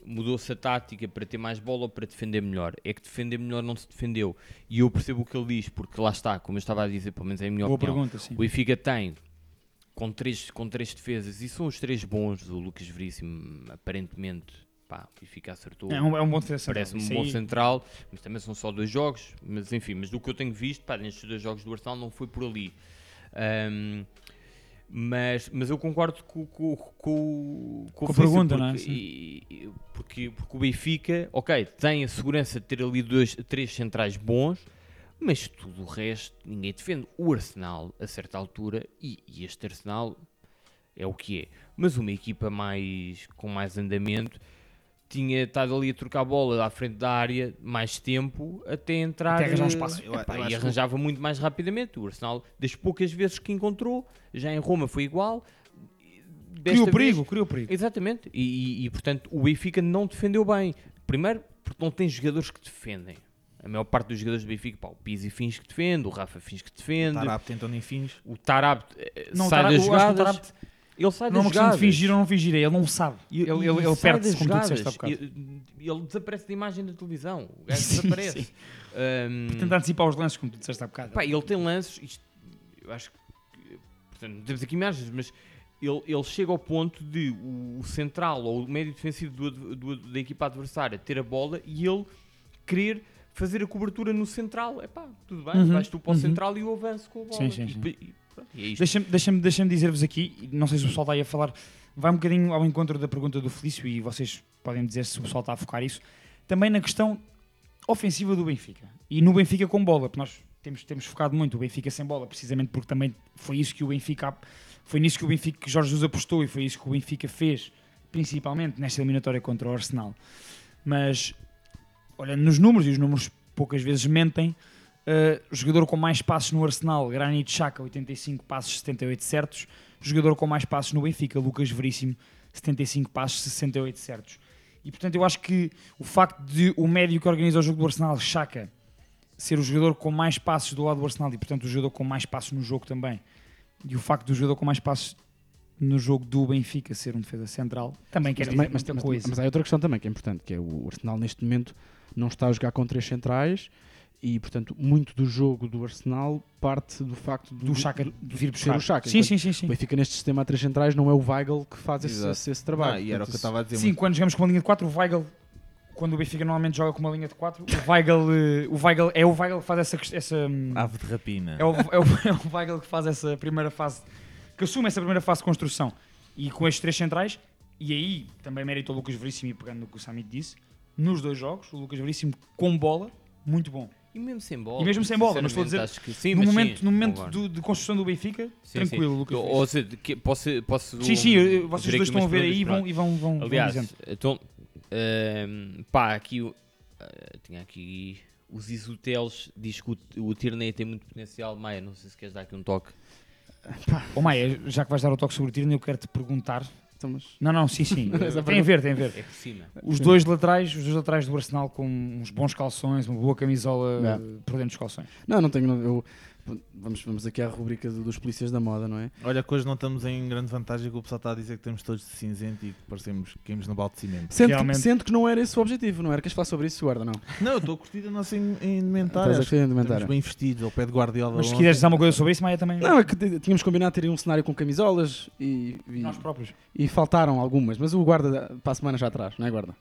Mudou-se a tática para ter mais bola ou para defender melhor? É que defender melhor não se defendeu. E eu percebo o que ele diz, porque lá está, como eu estava a dizer, pelo menos é a minha Boa opinião. pergunta, sim. O Benfica tem com três, com três defesas e são os três bons. O Lucas Veríssimo, aparentemente, pá, o Benfica acertou. É um, é um bom defesa. Parece-me um bom central, mas também são só dois jogos. Mas enfim, mas do que eu tenho visto, pá, nestes dois jogos do Arsenal não foi por ali. Ahm, mas, mas eu concordo com, com, com, com, Com a pergunta, não é? porque, e- porque, porque o Benfica, ok, tem a segurança de ter ali dois, três centrais bons, mas tudo o resto ninguém defende. O Arsenal, a certa altura, e, e este Arsenal é o que é, mas uma equipa mais com mais andamento tinha estado ali a trocar a bola à frente da área mais tempo até entrar Até arranjar espaço. Eu- epá, eu e acho que- arranjava muito mais rapidamente. O Arsenal, das poucas vezes que encontrou, já em Roma foi igual. Desta Criou vez- perigo, criou perigo. Exatamente. E, e- e, portanto o Benfica não defendeu bem. Primeiro, porque não tem jogadores que defendem. A maior parte dos jogadores do Benfica, pá, o Pizzi fins que defende, o Rafa fins que defende, Tarap tentam nem fins. o Tarab eh, Não, o sai Tarab- das o jogadas. Ele sai Não é uma questão de fingir ou não fingir, ele não sabe. Ele ele, ele sai perde-se, como tu disseste há bocado. E- Ele desaparece da imagem da televisão. O gajo Sim, desaparece. sim. Ahm, Tentar antecipar os lances, como tu disseste há bocado. Pá, ele tem lances, isto, eu acho que, portanto, não temos aqui imagens, mas ele, ele chega ao ponto de o, o central ou o médio defensivo do do- da equipa adversária ter a bola e ele querer fazer a cobertura no central. É pá, tudo bem, Uhum, vais tu para o uhum. central e eu avanço com a bola. Sim, sim, sim. e é. Deixa-me deixa deixa dizer-vos aqui, não sei se o pessoal está aí a falar, vai um bocadinho ao encontro da pergunta do Felício e vocês podem dizer se o pessoal está a focar isso. Também na questão ofensiva do Benfica. E no Benfica com bola, porque nós temos, temos focado muito o Benfica sem bola, precisamente porque também foi isso que o Benfica foi nisso que o Benfica que Jorge Jesus apostou e foi isso que o Benfica fez, principalmente nesta eliminatória contra o Arsenal. Mas olhando nos números, e os números poucas vezes mentem, o jogador com mais passos no Arsenal, Granit Xhaka, 85 passos, 78 certos. Jogador com mais passos no Benfica, Lucas Veríssimo, 75 passos, 68 certos. E portanto eu acho que o facto de o médio que organiza o jogo do Arsenal, Xhaka, ser o jogador com mais passos do lado do Arsenal e portanto o jogador com mais passos no jogo também, e o facto do jogador com mais passos no jogo do Benfica ser um defesa central, também quer Mas dizer muita mas, coisa. mas há outra questão também que é importante, que é o Arsenal neste momento não está a jogar com três centrais e, portanto, muito do jogo do Arsenal parte do facto do, Do Xhaka de vir ser o buscar. Xhaka. Sim, sim, sim, sim. O Benfica neste sistema a três centrais não é o Weigl que faz esse, esse, esse trabalho. Ah, e era o que eu estava a dizer. Sim, quando jogamos com uma linha de 4, o Weigl, quando o Benfica normalmente joga com uma linha de 4, o Weigl, eh, o Weigl é o Weigl que faz essa. essa hum, Ave de rapina. é, o, é, o, é o Weigl que faz essa primeira fase, que assume essa primeira fase de construção. E com estes três centrais, e aí também mérito ao Lucas Veríssimo, e pegando no que o Samit disse, nos dois jogos, o Lucas Veríssimo com bola, muito bom. E mesmo sem bola. E mesmo sem bola, não estou a dizer. que sim, no momento, sim, no momento do- de construção do Benfica, Sim, tranquilo, sim. Lucas Ou seja, que- posso, posso Sim, sim, eu- vocês dois estão a ver aí e vão, e vão, vão, vão Aliás, dizendo. então, ehm, pá, aqui eh, tinha aqui os Isoteles diz que o, o Tierney tem muito potencial. Maia, não sei se queres dar aqui um toque. Ô Maia, já que vais dar o toque sobre o Tierney, eu quero te perguntar. Mas- Não, não, sim, sim. Tem a ver, tem a ver. É cima. Os dois laterais, os dois laterais do Arsenal com uns bons calções, uma boa camisola eh, por dentro dos calções. Não, não tenho. Eu, vamos, vamos aqui à rubrica do- dos polícias da moda, não é? Olha que hoje não estamos em grande vantagem que o pessoal está a dizer que temos todos de cinzento e que parecemos que caímos no balde de cimento. Sendo que, Realmente. sendo que não era esse o objetivo, não era? Queres falar sobre isso, guarda? Não. Não, eu estou a curtir a nossa in- indumentária. Estás a indumentária. Estamos bem vestidos, ao pé de Guardiola. Mas se quiseres dizer uma coisa sobre isso, Maia também. Não, é que tínhamos combinado ter um cenário com camisolas e, e, Nós próprios. e faltaram algumas, mas o guarda para a semana já atrás, não é, guarda?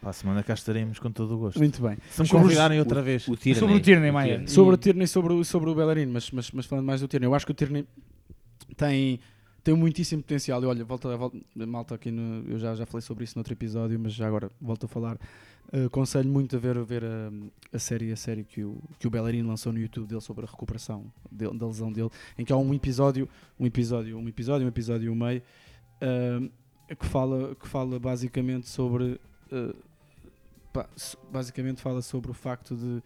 Para a semana cá estaremos com todo o gosto. Muito bem. Se me convidarem outra vez. O Tierney. Sobre o Tierney, Maia. Sobre o Tierney e sobre, o- sobre o Bellerin, mas, mas, mas falando mais do Tierney, eu acho que o Tierney tem, tem muitíssimo potencial. E olha, volta, volta malta aqui no, eu já, já falei sobre isso noutro episódio, mas já agora volto a falar. Uh, aconselho muito a ver, a, ver a, a série, a série que o, que o Bellerin lançou no YouTube dele sobre a recuperação dele- da lesão dele, em que há um episódio, um episódio, um episódio, um episódio e um meio, uh, que fala, que fala basicamente sobre uh, pá, basicamente fala sobre o facto de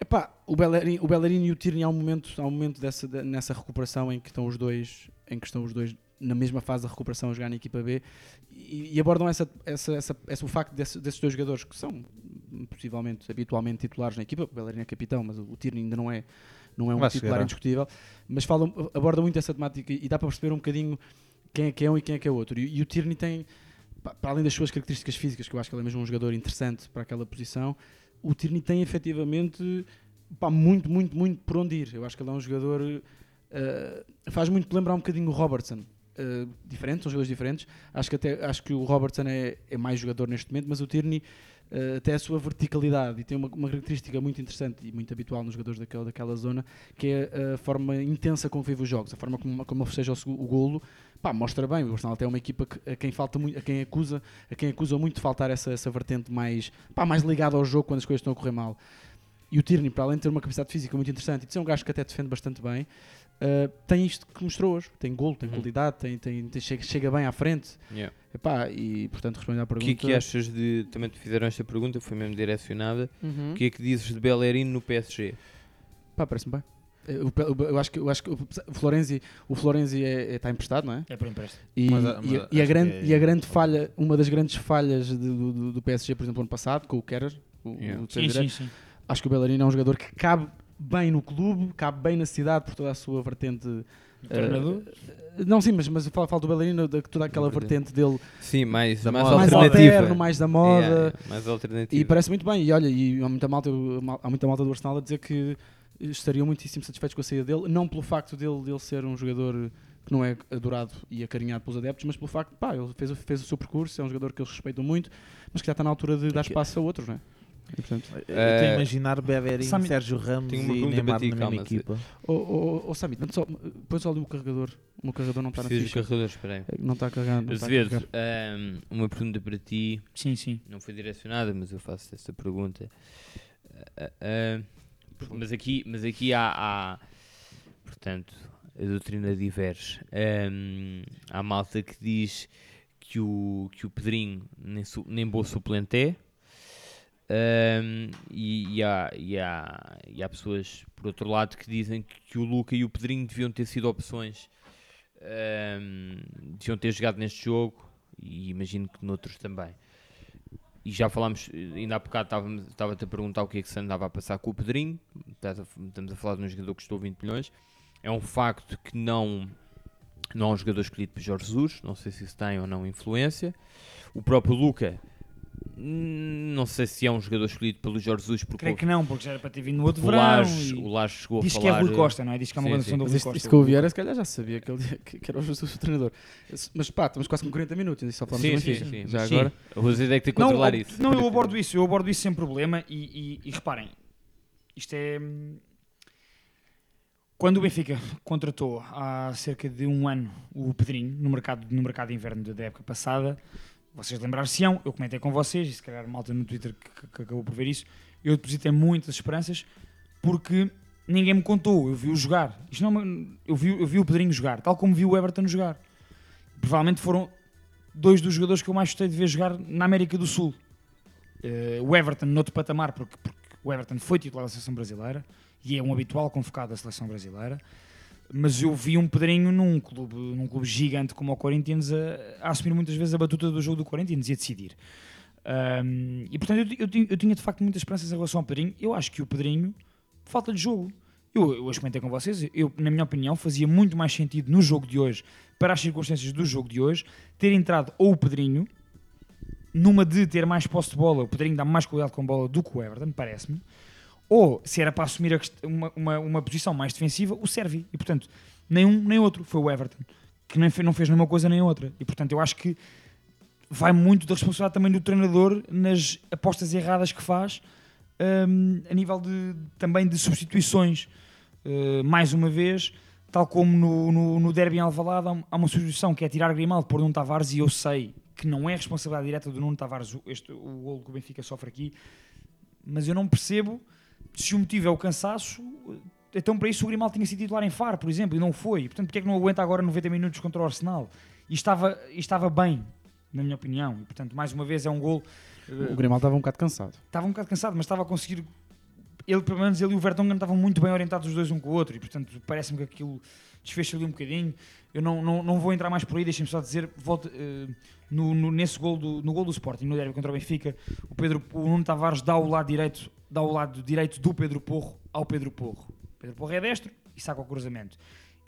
Epá, o Bellerin, o e o Tierney há um momento, há um momento dessa, de- nessa recuperação em que estão os dois, em que estão os dois na mesma fase da recuperação a jogar na equipa B e, e abordam essa, essa, essa, essa- o facto desse- desses dois jogadores que são possivelmente habitualmente titulares na equipa, o Bellerin é capitão, mas o, o Tierney ainda não é, não é um Vai titular chegar. indiscutível, mas falam, abordam muito essa temática e dá para perceber um bocadinho quem é que é um e quem é que é outro. E, e o Tierney tem, para além das suas características físicas, que eu acho que ele é mesmo um jogador interessante para aquela posição, o Tierney tem efetivamente pá, muito, muito, muito por onde ir. Eu acho que ele é um jogador. eh, faz muito lembrar um bocadinho o Robertson. Eh, diferente, são jogadores diferentes. Acho que, até, acho que o Robertson é, é mais jogador neste momento, mas o Tierney eh, até a sua verticalidade e tem uma, uma característica muito interessante e muito habitual nos jogadores daquela, daquela zona, que é a forma intensa como vive os jogos, a forma como, como festeja o, o golo. Pá, mostra bem, o Arsenal até é uma equipa que, a quem falta muito, a quem acusa, a quem acusa muito de faltar essa, essa vertente mais, pá, mais ligada ao jogo quando as coisas estão a correr mal. E o Tierney, para além de ter uma capacidade física muito interessante e de ser um gajo que até defende bastante bem, uh, tem isto que mostrou hoje. Tem golo, tem Uhum. qualidade, tem, tem, tem- chega, chega bem à frente. Yeah. Epá, e portanto respondendo à O pergunta. que é que achas de. Também te fizeram esta pergunta, foi mesmo direcionada. Uhum. O que é que dizes de Bellerin no PSG? Pá, parece-me bem. Eh, o Pe- o- eu acho que, eu acho que o Florenzi, o Florenzi é, está emprestado, não é? É por empréstimo. E, Mas a- e a- mas e a grande, é- e a grande falha, uma das grandes falhas de- do, do, PSG, por exemplo, ano passado, com o Kerer, o, Yeah. o Sim, sim, sim. acho que o Bellerin é um jogador que cabe bem no clube, cabe bem na cidade por toda a sua vertente. Treinador? não, sim, mas, mas eu falo, falo do Bellerin, de toda aquela vertente dele Sim, mais, Da mais mais alternativa. alterno, mais da moda. Yeah, mais alternativa. E parece muito bem. E olha, e há muita malta, há muita malta do Arsenal a dizer que estariam muitíssimo satisfeitos com a saída dele, não pelo facto dele, dele ser um jogador que não é adorado e acarinhado pelos adeptos, mas pelo facto, pá, ele fez, o- fez o seu percurso, é um jogador que eles respeitam muito, mas que já está na altura de dar Que- espaço a outros, não é? E, portanto, Eu estou a Eh, imaginar Bellerin, Sami- Sérgio Ramos e Neymar ti, na mesma equipa. oh, oh, oh, Samit, só, põe só ali o carregador. O meu carregador não está na ficha. carregadores, espera aí. Não está a carregar. Não está a Azevedo, carregar. ahm, uma pergunta para ti. Sim, sim. Não foi direcionada, mas eu faço esta pergunta. Ah, ah, Mas aqui, mas aqui há, há, portanto, a doutrina diverge. Hum, há malta que diz que o, que o Pedrinho nem, su- nem bom suplente é. Hum, e, e há, e, há, e há pessoas, por outro lado, que dizem que, o Luca e o Pedrinho deviam ter sido opções, hum, deviam ter jogado neste jogo e imagino que noutros também. E já falámos, ainda há bocado estava-te a perguntar o que é que se andava a passar com o Pedrinho. Estamos a falar de um jogador que custou 20 milhões. É um facto que não, não é um jogador escolhido por Jorge Jesus. Não sei se isso tem ou não influência. O próprio Luca, não sei se é um jogador escolhido pelo Jorge Jesus. Porque Creio que não, porque já era para ter vindo no outro o verão. Lages, e- o Lages chegou Diz a que é falar... Rui Costa, não é? Diz que é uma sim, condição sim. do Rui Costa. isso que o Vieira, se calhar já sabia que, ele, que, que era o Jesus o treinador. Mas pá, estamos quase com 40 minutos e só falamos Sim, sim, sim. Já Sim, agora. O José tem que ter que Não, controlar eu- isso. Não, eu abordo isso, eu abordo isso sem problema e, e- e reparem, isto é. hum, Quando o Benfica contratou há cerca de um ano o Pedrinho no mercado, no mercado de inverno da época passada, vocês lembrar-se-ão, eu comentei com vocês, e se calhar malta no Twitter que, que- acabou por ver isso, eu depositei muitas esperanças porque ninguém me contou, eu vi-o jogar. Isto não, é eu, vi, eu vi o Pedrinho jogar, tal como vi o Everton jogar. Provavelmente foram dois dos jogadores que eu mais gostei de ver jogar na América do Sul. Eh, o Everton noutro patamar, porque, porque o Everton foi titular da seleção brasileira e é um habitual convocado da seleção brasileira. Mas eu vi um Pedrinho num clube, num clube gigante como o Corinthians a, a assumir muitas vezes a batuta do jogo do Corinthians e a decidir. Ahm, e portanto eu, eu, eu tinha de facto muitas esperanças em relação ao Pedrinho. Eu acho que o Pedrinho falta de jogo. Eu, eu hoje comentei com vocês, eu, na minha opinião, fazia muito mais sentido no jogo de hoje, para as circunstâncias do jogo de hoje, ter entrado ou o Pedrinho, numa de ter mais posse de bola, o Pedrinho dá mais qualidade com bola do que o Everton, parece-me, ou se era para assumir uma, uma, uma posição mais defensiva, o Servi. E portanto, nem um nem outro foi o Everton, que nem não fez nenhuma coisa nem outra. E portanto, eu acho que vai muito da responsabilidade também do treinador nas apostas erradas que faz hum, a nível de, também de substituições. Uh, mais uma vez, tal como no, no, no derby em Alvalade, há um- uma substituição que é tirar Grimaldo por Nuno Tavares e eu sei que não é responsabilidade direta do Nuno Tavares este, o golo que o Benfica sofre aqui, mas eu não percebo se o motivo é o cansaço, então para isso o Grimaldo tinha sido titular em Faro, por exemplo, e não foi. E, portanto, porque é que não aguenta agora 90 minutos contra o Arsenal? E estava, e estava bem, na minha opinião. E, portanto, mais uma vez é um gol. uh, O Grimaldo estava um bocado cansado. estava um bocado cansado, mas estava a conseguir. Ele, pelo menos, ele e o Vertonghen estavam muito bem orientados os dois um com o outro e, portanto, parece-me que aquilo desfez ali um bocadinho. Eu não, não, não vou entrar mais por aí, deixem-me só dizer, volta, eh, no, no- nesse gol do, no gol do Sporting, no derby contra o Benfica, o, Pedro, o Nuno Tavares dá o lado direito, dá o lado direito do Pedro Porro ao Pedro Porro. Pedro Porro é destro e saca o cruzamento.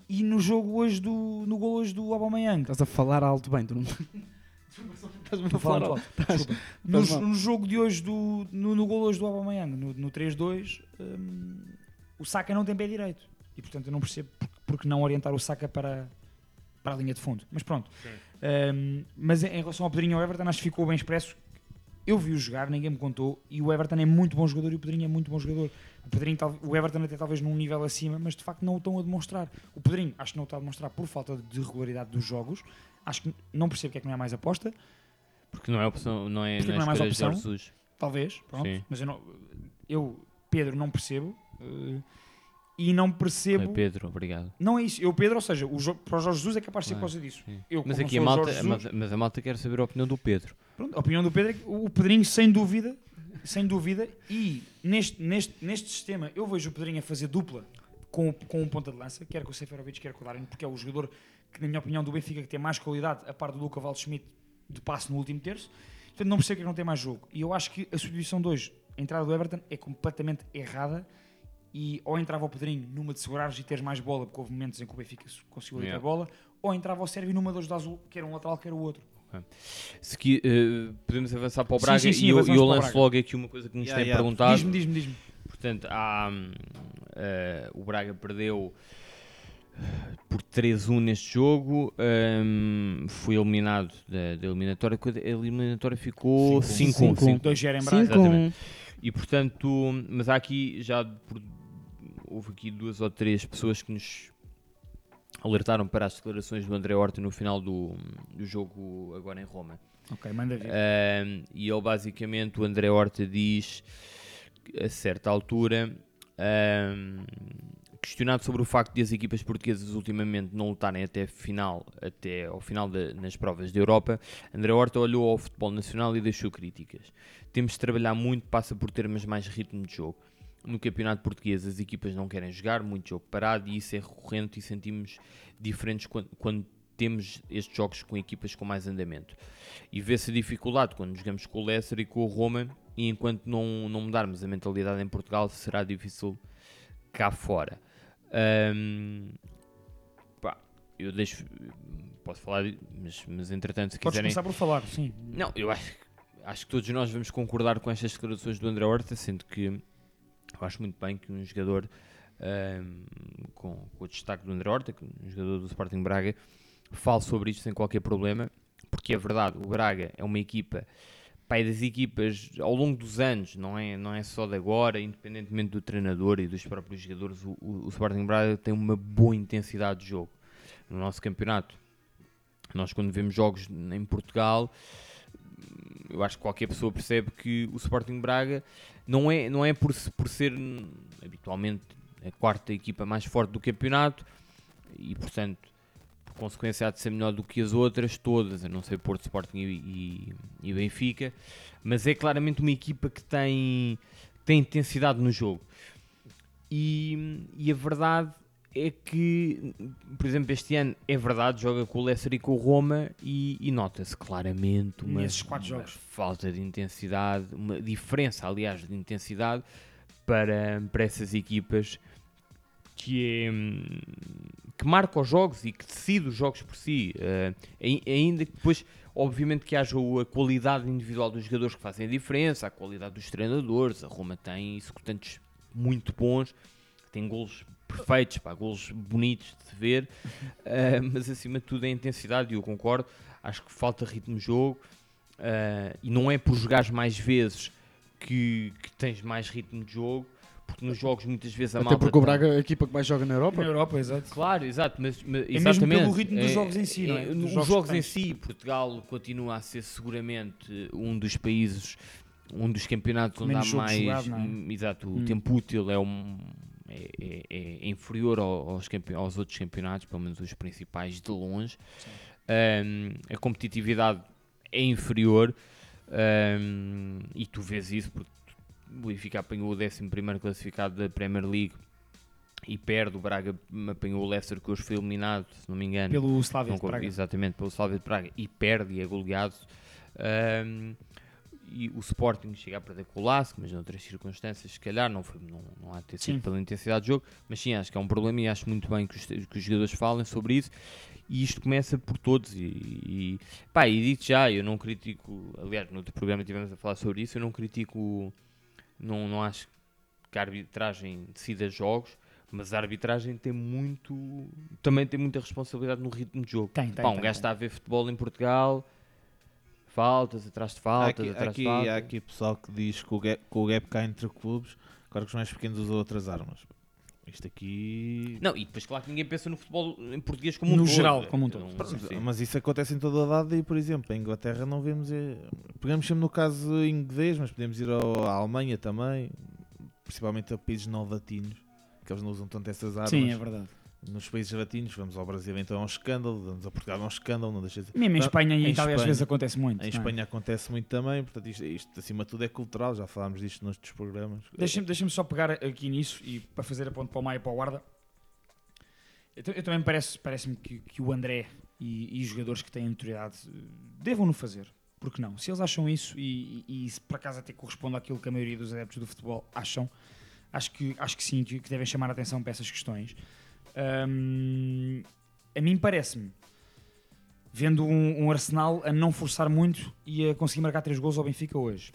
E no jogo hoje do, no gol hoje do Aubameyang, Estás a falar alto bem, tu não. Estás-me a falar alto. Estás- Desculpa. No, no jogo de hoje, do, no, no gol hoje do Aubameyang, no, no 3-2, hum, o Saka não tem pé direito. E portanto eu não percebo porque, porque não orientar o Saka para, para a linha de fundo. Mas pronto. Hum, mas em em relação ao Pedrinho e ao Everton, acho que ficou bem expresso. Eu vi-o jogar, ninguém me contou. E o Everton é muito bom jogador e o Pedrinho é muito bom jogador. O, Pedrinho, o Everton até talvez num nível acima, mas de facto não o estão a demonstrar. O Pedrinho acho que não o está a demonstrar por falta de regularidade dos jogos. Acho que não percebo porque é que não é mais aposta. Porque não é opção, não é, não não é mais opção. Jesus. Talvez, pronto. Sim. Mas eu, não, eu, Pedro, não percebo. eh, e não percebo. Foi Pedro, obrigado. Não é isso. Eu, Pedro, ou seja, o jo- para o Jorge Jesus é capaz de ser por Claro, causa disso. Eu, mas aqui a malta, mas, Jesus, mas a malta quer saber a opinião do Pedro. Pronto, a opinião do Pedro é que o Pedrinho, sem dúvida, sem dúvida, e neste, neste, neste sistema eu vejo o Pedrinho a fazer dupla com, com um ponta de lança, quer com o Seferovic, quer com o Darwin, porque é o jogador que, na minha opinião, do Benfica que tem mais qualidade, a par do Luca Waldschmidt, de passe no último terço. Portanto, não percebo que é que não tem mais jogo. E eu acho que a substituição de hoje, a entrada do Everton, é completamente errada. E ou entrava o Pedrinho numa de segurares e teres mais bola, porque houve momentos em que o Benfica conseguiu Yeah. bola, ou entrava o Sérvio numa dos da azul, que era um lateral, que era o outro. Se que, eh, podemos avançar para o Sim, Braga sim, sim, e eu, eu lanço logo aqui uma coisa que nos Yeah, tem yeah. perguntado. Diz-me, diz-me, diz-me. Portanto, há, eh, o Braga perdeu por 3-1 neste jogo, hum, foi eliminado da, da eliminatória, a eliminatória ficou 5-1. 5-1. 2-0 em Braga. Exatamente. E portanto, mas há aqui já por- houve aqui duas ou três pessoas que nos alertaram para as declarações do André Horta no final do, do jogo agora em Roma. Ok, manda ver. E ele basicamente, o André Horta diz a certa altura questionado sobre o facto de as equipas portuguesas ultimamente não lutarem até, final, até ao final da- nas provas da Europa, André Horta olhou ao futebol nacional e deixou críticas. Temos de trabalhar muito, passa por termos mais ritmo de jogo. No campeonato português as equipas não querem jogar, muito jogo parado e isso é recorrente e sentimos diferentes quando, quando temos estes jogos com equipas com mais andamento. E vê-se a dificuldade quando jogamos com o Leicester e com o Roma e enquanto não, não mudarmos a mentalidade em Portugal será difícil cá fora. Ahm, pá, eu deixo. Posso falar, mas, mas entretanto, se Podes quiserem. começar por falar, sim. Não, eu acho, acho que todos nós vamos concordar com estas declarações do André Horta, sendo que eu acho muito bem que um jogador ahm, com, com o destaque do André Horta, que um jogador do Sporting Braga, fale sobre isto sem qualquer problema, porque é verdade, o Braga é uma equipa pai das equipas ao longo dos anos, não é, não é só de agora, independentemente do treinador e dos próprios jogadores, o, o, o Sporting Braga tem uma boa intensidade de jogo. No nosso campeonato, nós quando vemos jogos em Portugal, eu acho que qualquer pessoa percebe que o Sporting Braga não é, não é por, por ser habitualmente a quarta equipa mais forte do campeonato e portanto por consequência há de ser melhor do que as outras todas, a não ser Porto, Sporting e, e- e Benfica, mas é claramente uma equipa que tem, tem intensidade no jogo. E, e a verdade é que, por exemplo, este ano é verdade, joga com o Leicester e com o Roma e, e nota-se claramente uma, uma falta de intensidade, uma diferença, aliás, de intensidade para, para essas equipas que é hum, que marca os jogos e que decide os jogos por si. Ai- ainda que depois, obviamente, que haja a qualidade individual dos jogadores que fazem a diferença, a qualidade dos treinadores. A Roma tem executantes muito bons, tem golos perfeitos, pá, golos bonitos de ver, eh, mas acima de tudo é a intensidade, e eu concordo. Acho que falta ritmo de jogo eh, e não é por jogares mais vezes que, que tens mais ritmo de jogo. Porque nos jogos muitas vezes a Até malta porque o Braga é a equipa que mais joga na Europa. Na Europa, exato. Claro, exato, mas, mas É mesmo exatamente. pelo ritmo dos jogos em si, não é? Dos Os jogos jogos, em si, Portugal continua a ser seguramente um dos países, um dos campeonatos onde há Menos mais. jogado, é? hum, Exato, o Hum. tempo útil é, um, é, é- é inferior ao- aos, aos outros campeonatos, pelo menos os principais de longe. Hum, a competitividade é inferior hum, e tu vês isso porque o Benfica apanhou o 11 classificado da Premier League e perde, o Braga apanhou o Leicester que hoje foi eliminado, se não me engano. Pelo Slavia de Praga. Exatamente, pelo Slavia de Praga e perde e é goleado. Ahm, e o Sporting chega a perder com o Lask, mas noutras circunstâncias, se calhar, não, foi, não, não há de ter sido Sim. pela intensidade de jogo, mas sim, acho que é um problema e acho muito bem que os, que os jogadores falem sobre isso. E isto começa por todos. E, e, pá, e digo já, eu não critico, aliás, no outro programa tivemos a falar sobre isso, eu não critico, não, não acho que a arbitragem decida jogos, mas a arbitragem tem muito, também tem muita responsabilidade no ritmo de jogo. Tem, tem, Pá, um tem, gajo tem. está a ver futebol em Portugal, faltas atrás de faltas, aqui, atrás aqui, de faltas. há aqui pessoal que diz que o gap, que o gap cá entre clubes, agora que os mais pequenos usam outras armas. Isto aqui. Não, e depois claro que ninguém pensa no futebol em português como um No todo. geral, é, como um todo. Pronto, sim. mas isso acontece em toda a dada e, por exemplo, em Inglaterra não vemos. eh, Pegamos sempre no caso inglês, mas podemos ir ao- à Alemanha também, principalmente a países não latinos, que eles não usam tanto essas armas. Sim, é verdade. Nos países latinos, vamos ao Brasil então é um escândalo, vamos a Portugal é um escândalo, não deixa de. Mesmo em Espanha e em Itália às vezes acontece muito. Em é? Espanha acontece muito também, portanto isto, isto acima de tudo é cultural, já falámos disto noutros programas. Deixa-me deixa só pegar aqui nisso e para fazer a ponte para o Maia e para o Guarda. Eu, eu também parece- parece-me que, que o André e, e os jogadores que têm autoridade eh, devam-no fazer. Porque não? Se eles acham isso e, e- e se por acaso até corresponde àquilo que a maioria dos adeptos do futebol acham, acho que, acho que sim, que, que devem chamar a atenção para essas questões. Hum, a mim parece-me, vendo um, um Arsenal a não forçar muito e a conseguir marcar três gols ao Benfica hoje,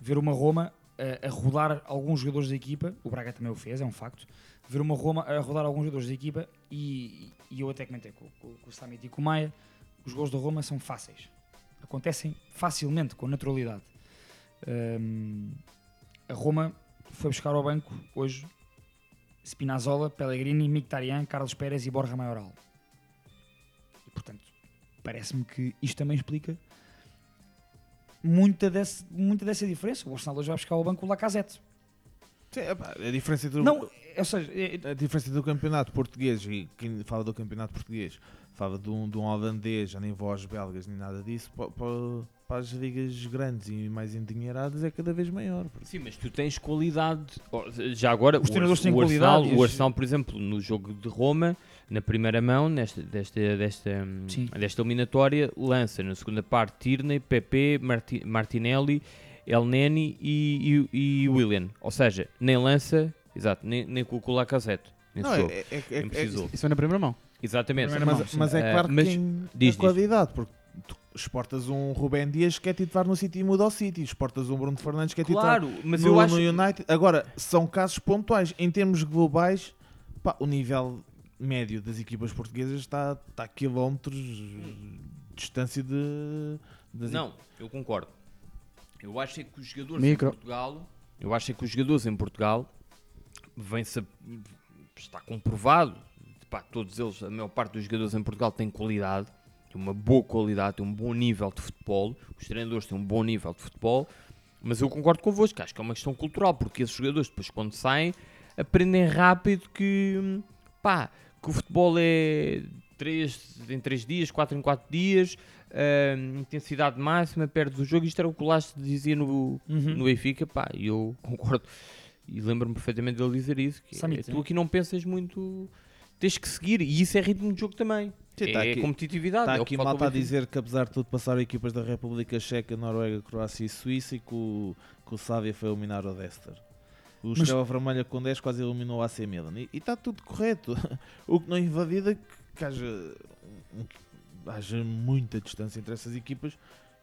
ver uma Roma a, a rodar alguns jogadores da equipa, o Braga também o fez, é um facto, ver uma Roma a rodar alguns jogadores da equipa e, e eu até comentei com, com, com o Samit e com o Maia, os gols da Roma são fáceis. Acontecem facilmente, com naturalidade. Hum, a Roma foi buscar ao banco hoje Spinazzola, Pellegrini, Mkhitaryan, Carlos Pérez e Borja Maioral. E, portanto, parece-me que isto também explica muita, desse, muita dessa diferença. O Arsenal hoje vai buscar ao banco o Lacazette. Sim, a diferença entre o- Não, ou seja, é- a diferença do campeonato português e quem fala do campeonato português fala de um, de um holandês, já nem voz belgas nem nada disso, para, as ligas grandes e mais endinheiradas é cada vez maior. Sim, mas tu tens qualidade. Já agora, Os o, treinadores têm o Arsenal, qualidade o Arsenal, por exemplo, no jogo de Roma, na primeira mão, nesta, desta, desta, Sim. desta eliminatória, lança na segunda parte Tierney, Pepe, Marti- Martinelli, El Neni e, e, e William. Ou seja, nem lança, exato, nem, nem colocou lá nesse Não, jogo. é- é- é- precisou. Isso é na primeira mão. Exatamente. Primeira mas, mão, mas é Eh, claro mas que tem diz, a diz. qualidade, porque exportas um Rubén Dias que é titular no City e muda ao City, exportas um Bruno Fernandes que é titular Claro, mas no, eu acho. no United. Agora, são casos pontuais. Em termos globais, pá, o nível médio das equipas portuguesas está, está a quilómetros de distância de. Das Não, eu concordo. Eu acho é que os jogadores Micro. em Portugal, eu acho é que os jogadores em Portugal vem-se está comprovado, pá, todos eles, a maior parte dos jogadores em Portugal têm qualidade, têm uma boa qualidade, têm um bom nível de futebol, os treinadores têm um bom nível de futebol, mas eu concordo convosco, acho que é uma questão cultural, porque esses jogadores depois quando saem aprendem rápido que hum, pá, que o futebol é 3 em 3 dias, 4 em 4 dias, hum, intensidade máxima, perdes o jogo, isto era o que o Lasto dizia no, Uhum. no Benfica, pá, e eu concordo. E lembro-me perfeitamente dele dizer isso. Que é, tu né? aqui não pensas muito, tens que seguir, e isso é ritmo de jogo também. Sim, é tá aqui- competitividade. Está é o aqui que malta a dizer que apesar de tudo passaram equipas da República Checa, Noruega, Croácia e Suíça e que o, que o Sávia foi eliminar o Dester. O Mas- Estrela Vermelha com 10 quase eliminou o AC Milan. E está tudo correto. o que não invalida que, que haja, um- haja muita distância entre essas equipas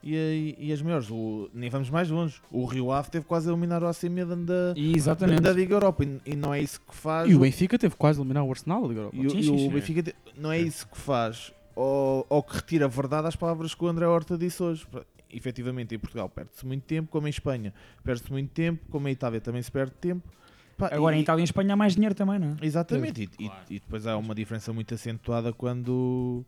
e, e as maiores. O- nem vamos mais longe. O Rio Ave teve quase a eliminar o AC Milan da, exatamente. da, da Liga Europa. E, e não é isso que faz. E o Benfica teve quase a eliminar o Arsenal da Liga Europa. E, o- Sim, e sim, o sim. Benfica te- não é isso que faz ou, ou que retira a verdade às palavras que o André Horta disse hoje. Efetivamente, em Portugal perde-se muito tempo, como em Espanha perde-se muito tempo, como em Itália também se perde tempo. Pá, Agora e- em Itália e em Espanha há mais dinheiro também, não é? Exatamente, e, e- e depois há uma diferença muito acentuada quando,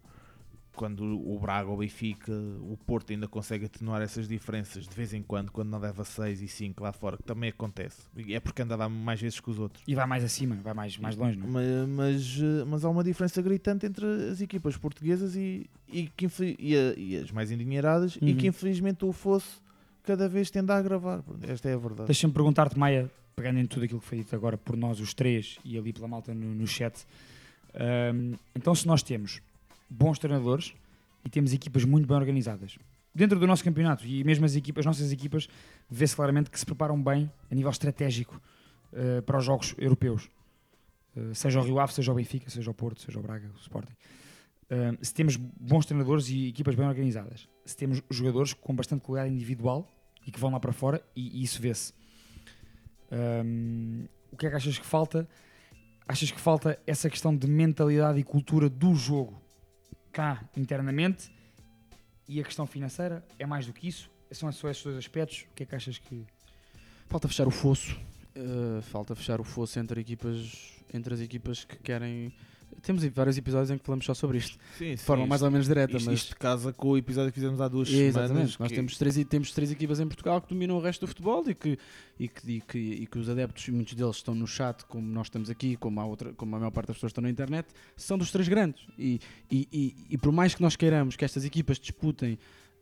quando o Braga, o Benfica, o Porto ainda consegue atenuar essas diferenças de vez em quando, quando não leva 6 e 5 lá fora, que também acontece. E É porque anda a dar mais vezes que os outros. E vai mais acima, vai mais, mais longe, não é? Ma- Mas, eh, mas há uma diferença gritante entre as equipas portuguesas e, e, que e, a- e as mais endinheiradas e Uhum. que infelizmente o fosse cada vez tende a agravar. Esta é a verdade. Deixa-me perguntar-te, Maia, pegando em tudo aquilo que foi dito agora por nós os três e ali pela malta no, no chat. ahm, então, se nós temos bons treinadores e temos equipas muito bem organizadas, dentro do nosso campeonato e mesmo as, equipas, as nossas equipas, vê-se claramente que se preparam bem a nível estratégico ah, para os jogos europeus. Ah, seja o Rio Ave, seja o Benfica, seja o Porto, seja o Braga, o Sporting. Ah, se temos bons treinadores e equipas bem organizadas, se temos jogadores com bastante qualidade individual e que vão lá para fora, e, e isso vê-se. Hum, o que é que achas que falta? Achas que falta essa questão de mentalidade e cultura do jogo cá internamente e a questão financeira? É mais do que isso? São só esses dois aspectos? O que é que achas que. Falta fechar o fosso. Uh, falta fechar o fosso entre equipas, entre as equipas que querem. Temos vários episódios em que falamos só sobre isto, Sim, de forma mais ou menos direta, isto, mas isto casa com o episódio que fizemos há duas Exatamente. semanas. Nós que- temos três, temos três equipas em Portugal que dominam o resto do futebol e que, e que, e que, e que os adeptos, muitos deles estão no chat, como nós estamos aqui, como a, outra, como a maior parte das pessoas estão na internet, são dos três grandes. E, e, e, e por mais que nós queiramos que estas equipas disputem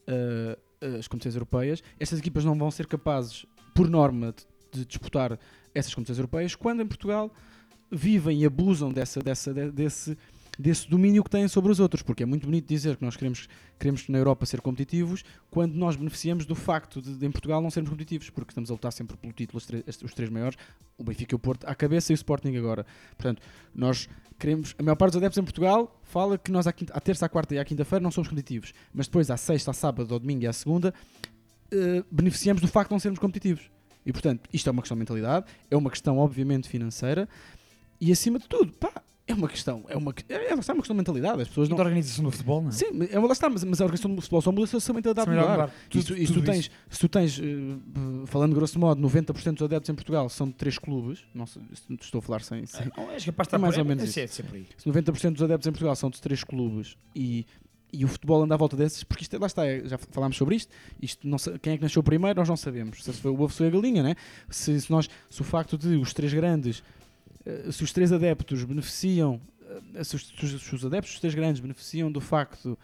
uh, as competições europeias, estas equipas não vão ser capazes, por norma, de, de disputar essas competições europeias quando em Portugal vivem e abusam dessa, dessa, de- desse, desse domínio que têm sobre os outros, porque é muito bonito dizer que nós queremos, queremos na Europa ser competitivos quando nós beneficiamos do facto de, de em Portugal não sermos competitivos, porque estamos a lutar sempre pelo título, os três, os três maiores, o Benfica e o Porto à cabeça e o Sporting agora. Portanto, nós queremos, a maior parte dos adeptos em Portugal fala que nós à, quinta, à terça, à quarta e à quinta-feira não somos competitivos, mas depois à sexta, à sábado, ao domingo e à segunda eh, beneficiamos do facto de não sermos competitivos. E portanto, isto é uma questão de mentalidade, é uma questão obviamente financeira e acima de tudo, pá, é uma questão, é uma, é, é, uma questão de mentalidade. As pessoas E não. da organização do futebol, não é? Sim, é, lá está, mas, mas a organização do futebol só muda se a mentalidade mudar. mudar. E se tu- tu tens, isso. se tu tens eh, falando grosso modo, 90% dos adeptos em Portugal são de três clubes, não sei, se- estou a falar sem. sem Não, és capaz de É estar mais por- ou menos é, isso. é se 90% dos adeptos em Portugal são de três clubes e, E o futebol anda à volta desses, porque isto, lá está, é- já falámos sobre isto. isto não quem é que nasceu primeiro, nós não sabemos. Se foi o ovo, se foi a galinha, né? se, se, nós, se o facto de os três grandes, se os três adeptos beneficiam, eh, se os, se os- os adeptos dos três grandes beneficiam do facto.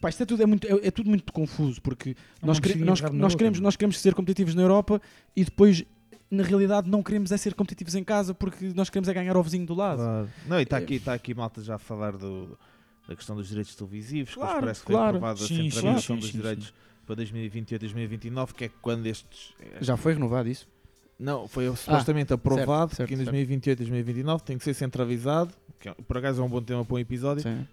Pá, isto é tudo, é muito, é, é tudo muito confuso, porque Não nós, quere- nós, nós, queremos, é? nós queremos ser competitivos na Europa e depois, na realidade, não queremos é ser competitivos em casa porque nós queremos é ganhar ao vizinho do lado. Claro. Não, e está É. aqui, tá aqui malta já a falar do, da questão dos direitos televisivos, que Claro, parece que foi claro. aprovada a Sim, sim, centralização sim, dos sim, direitos para 2028 2029, que é quando estes. Já foi renovado isso? Não, foi supostamente Ah, aprovado certo, certo, que em certo. 2028 2029 tem que ser centralizado, que é- por acaso é um bom tema para um episódio. Sim.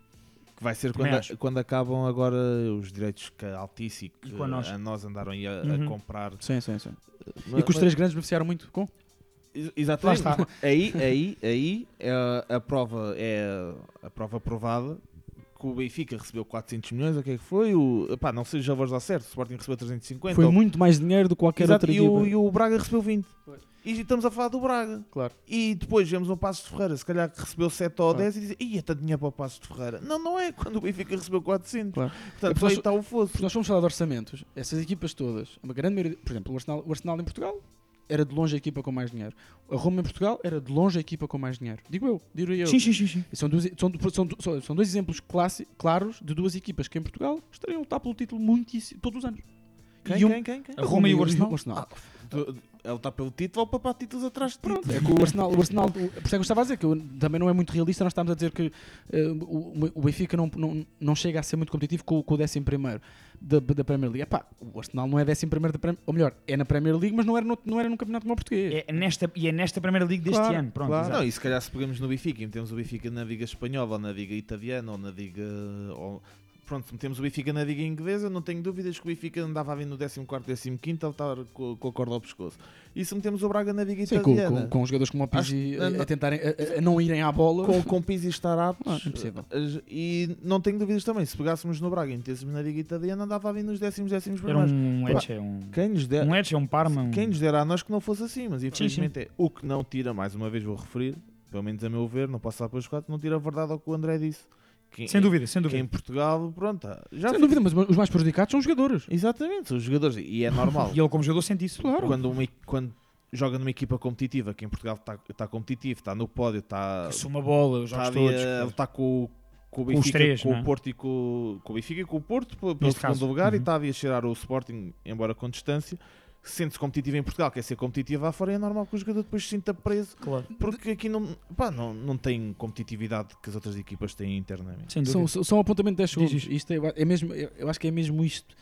Que vai ser quando, acho. quando acabam agora os direitos que a Altice e que E a nós. a nós andaram aí a, a Uhum. comprar. Sim, sim, sim. Mas- e que os mas- três grandes beneficiaram muito com? Ex- Exatamente. Lá está. Aí, aí, aí é a prova é a prova provada que o Benfica recebeu 400 milhões, o que é que foi? O, epá, não sei se já vos dar certo, o Sporting recebeu 350. Foi ou- muito mais dinheiro do que qualquer Exato, outra e, o, equipa. e o Braga recebeu 20. E estamos a falar do Braga. Claro. E depois vemos o Passos de Ferreira, se calhar que recebeu 7 ou Claro. 10 e dizem, ia tanto dinheiro para o Passos de Ferreira. Não, não é quando o Benfica recebeu 400. Claro. Portanto, porque aí nós- está o fosso. porque nós fomos falar de orçamentos. Essas equipas todas, uma grande maioria, por exemplo, o Arsenal, o Arsenal em Portugal era de longe a equipa com mais dinheiro. A Roma em Portugal era de longe a equipa com mais dinheiro. Digo eu, digo eu. Sim, sim, sim, São, duas, são, são, são, dois exemplos classi- claros de duas equipas que em Portugal estariam a lutar pelo título muitíssimo, todos os anos. Quem, E um- quem, quem, quem? A Roma e o Arsenal? Ah, tu- Ele está pelo título ou para papar títulos atrás de títulos. É que o Arsenal, o Arsenal o- por isso é que eu estava a dizer que eu- também não é muito realista. Nós estamos a dizer que eh, o, o Benfica não, não, não chega a ser muito competitivo com, com o 11 da, da Premier League. Epá, o Arsenal não é 11 da Premier ou melhor, é na Premier League, mas não era no, não era num campeonato como o português. É nesta, e é nesta Primeira Liga deste Claro, ano. Pronto, claro. Não, e se calhar se pegamos no Benfica e metemos o Benfica na Liga Espanhola ou na Liga Italiana ou na Liga. Ou, pronto, se metemos o Benfica na Liga Inglesa, não tenho dúvidas que o Benfica andava a vir no 14, 15 ele estava com, com a corda ao pescoço. E se metemos o Braga na Liga Sim, com, Italiana? com, com jogadores como o Pizzi Acho- a, a tentarem a, a não irem à bola. com, com Pizzi estar aptos. Ah, impossível. E não tenho dúvidas também, se pegássemos no Braga e metêssemos na Liga Italiana, andava a vir nos décimos, décimos Era primeiros. um Pá, Etche, um, Quem nos der, um Etche, um Parma. Um... quem nos dera a nós que não fosse assim, mas sim. infelizmente é o que não tira, mais uma vez vou referir, pelo menos a meu ver, não posso falar pelos quatro, não tira a verdade ao que o André disse. Que, Sem dúvida, sem que dúvida. em Portugal, pronto, já Sem fiz- dúvida, mas os mais prejudicados são os jogadores. Exatamente, são os jogadores, e é normal. E ele, como jogador, sente isso. Claro. quando, uma, quando joga numa equipa competitiva, que em Portugal está está competitivo, está no pódio, está, Assuma a bola, os está jogos ali todos. a lutar com, o- com o Com os Benfica, três, com não é? o Porto e com, com o Benfica e com o Porto, pelo segundo caso. lugar, e Uhum. está ali a cheirar o Sporting, embora com distância. Sente-se competitivo em Portugal, quer ser competitivo lá fora, é normal que o jogador depois se sinta preso, Claro. porque aqui não, pá, não, não tem competitividade que as outras equipas têm internamente. São, são, um apontamento de 10 segundos. Diz. Isto é, é mesmo, eu eu acho que é mesmo isto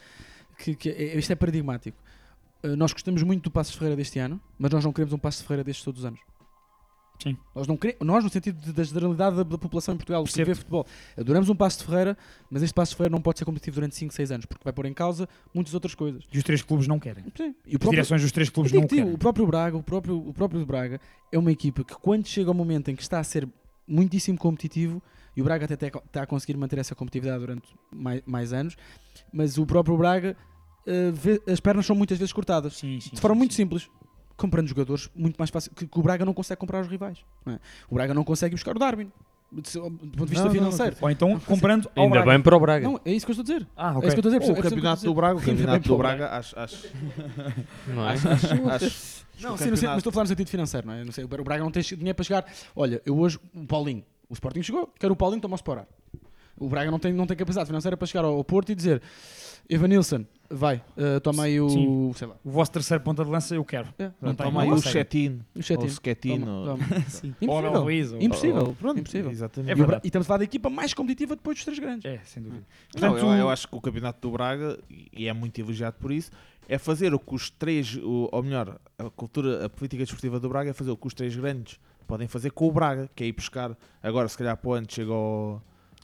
que, que é, isto é paradigmático. Uh, nós gostamos muito do Passo Ferreira deste ano, mas nós não queremos um Passo Ferreira destes todos os anos. Sim. Nós, não queremos, nós no sentido de- da generalidade da, da população em Portugal, que vê futebol, adoramos um Passo de Ferreira, mas este Passo de Ferreira não pode ser competitivo durante 5, 6 anos, porque vai pôr em causa muitas outras coisas. E os três clubes não querem. Sim. E o As próprio, direções dos três clubes não querem. o próprio Braga, o próprio, o próprio Braga é uma equipa que quando chega ao momento em que está a ser muitíssimo competitivo, e o Braga até está- a conseguir manter essa competitividade durante mais, mais anos, mas o próprio Braga, eh, vê- as pernas são muitas vezes cortadas. Sim, sim, de forma muito sim. simples. Comprando jogadores muito mais fácil. Que, que o Braga não consegue comprar os rivais. não é? O Braga não consegue buscar o Darwin. De, do ponto de vista Não, não, financeiro. Ou então comprando ao Ainda Braga. bem para o Braga. Não, é isso que eu estou a dizer. Ah, É ok. isso que eu estou a dizer. o percebe campeonato o do Braga, o campeonato do Braga, acho, acho, Não é? acho, acho, acho Não, o sim, não sei, mas estou a falar no sentido financeiro, não é? Não sei, o Braga não tem dinheiro para chegar. Olha, eu hoje, o Paulinho, o Sporting chegou, quero o Paulinho, toma-se para orar. O Braga não tem, não tem capacidade financeira para chegar ao, Porto e dizer Evanilson, vai, eh, toma aí o. Sim. sei lá. O vosso terceiro ponta de lança eu quero. É, Não tem, Toma aí não o. Chetino, o Chetino. ou o Schettino. Toma, toma. Sim. Impossível. Ou Impossível. Pronto, Impossível. Exatamente. É E, verdade. e estamos a falar da equipa mais competitiva depois dos três grandes. É, sem dúvida. Não, Portanto, eu, eu acho que o campeonato do Braga, e é muito elogiado por isso, é fazer o que os três, o- ou melhor, a cultura, a política desportiva do Braga é fazer o que os três grandes podem fazer com o Braga, que é ir buscar, agora se calhar para o ano chega ao,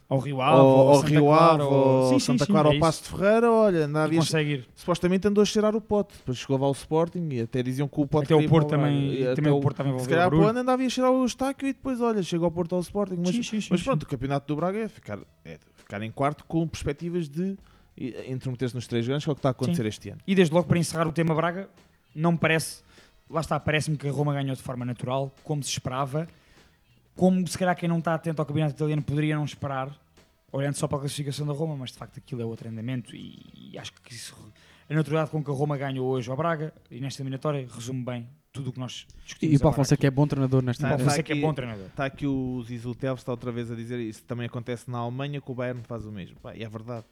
ao Rio Ave, ao, ao Rio Clara, Ave, ao- ao Sim, Santa sim, Clara, é ao isso. Passo de Ferreira, olha, consegue ir. supostamente andou a cheirar o pote, depois chegou ao Sporting e até diziam que o pote Até o Porto também, até também o Porto também se calhar o o ano andava a cheirar o estáquio e depois, olha, chega ao Porto ao Sporting. Mas, mas pronto, o campeonato do Braga é ficar, é ficar em quarto com perspectivas de eh, intermeter-se nos três grandes, que é o que está a acontecer este ano. E desde logo para encerrar o tema Braga, não me parece, lá está, parece-me que a Roma ganhou de forma natural, como se esperava, como se calhar quem não está atento ao campeonato italiano poderia não esperar, olhando só para a classificação da Roma, mas de facto aquilo é outro andamento e, e acho que isso, a naturalidade com que a Roma ganhou hoje ao Braga e nesta eliminatória resume bem tudo o que nós discutimos. E o Paulo agora Fonseca é bom treinador nesta Paulo temporada. Fonseca é bom treinador. Está aqui o Zizou Teves, está outra vez a dizer isso. Também acontece na Alemanha que o Bayern faz o mesmo. Pá, e é verdade.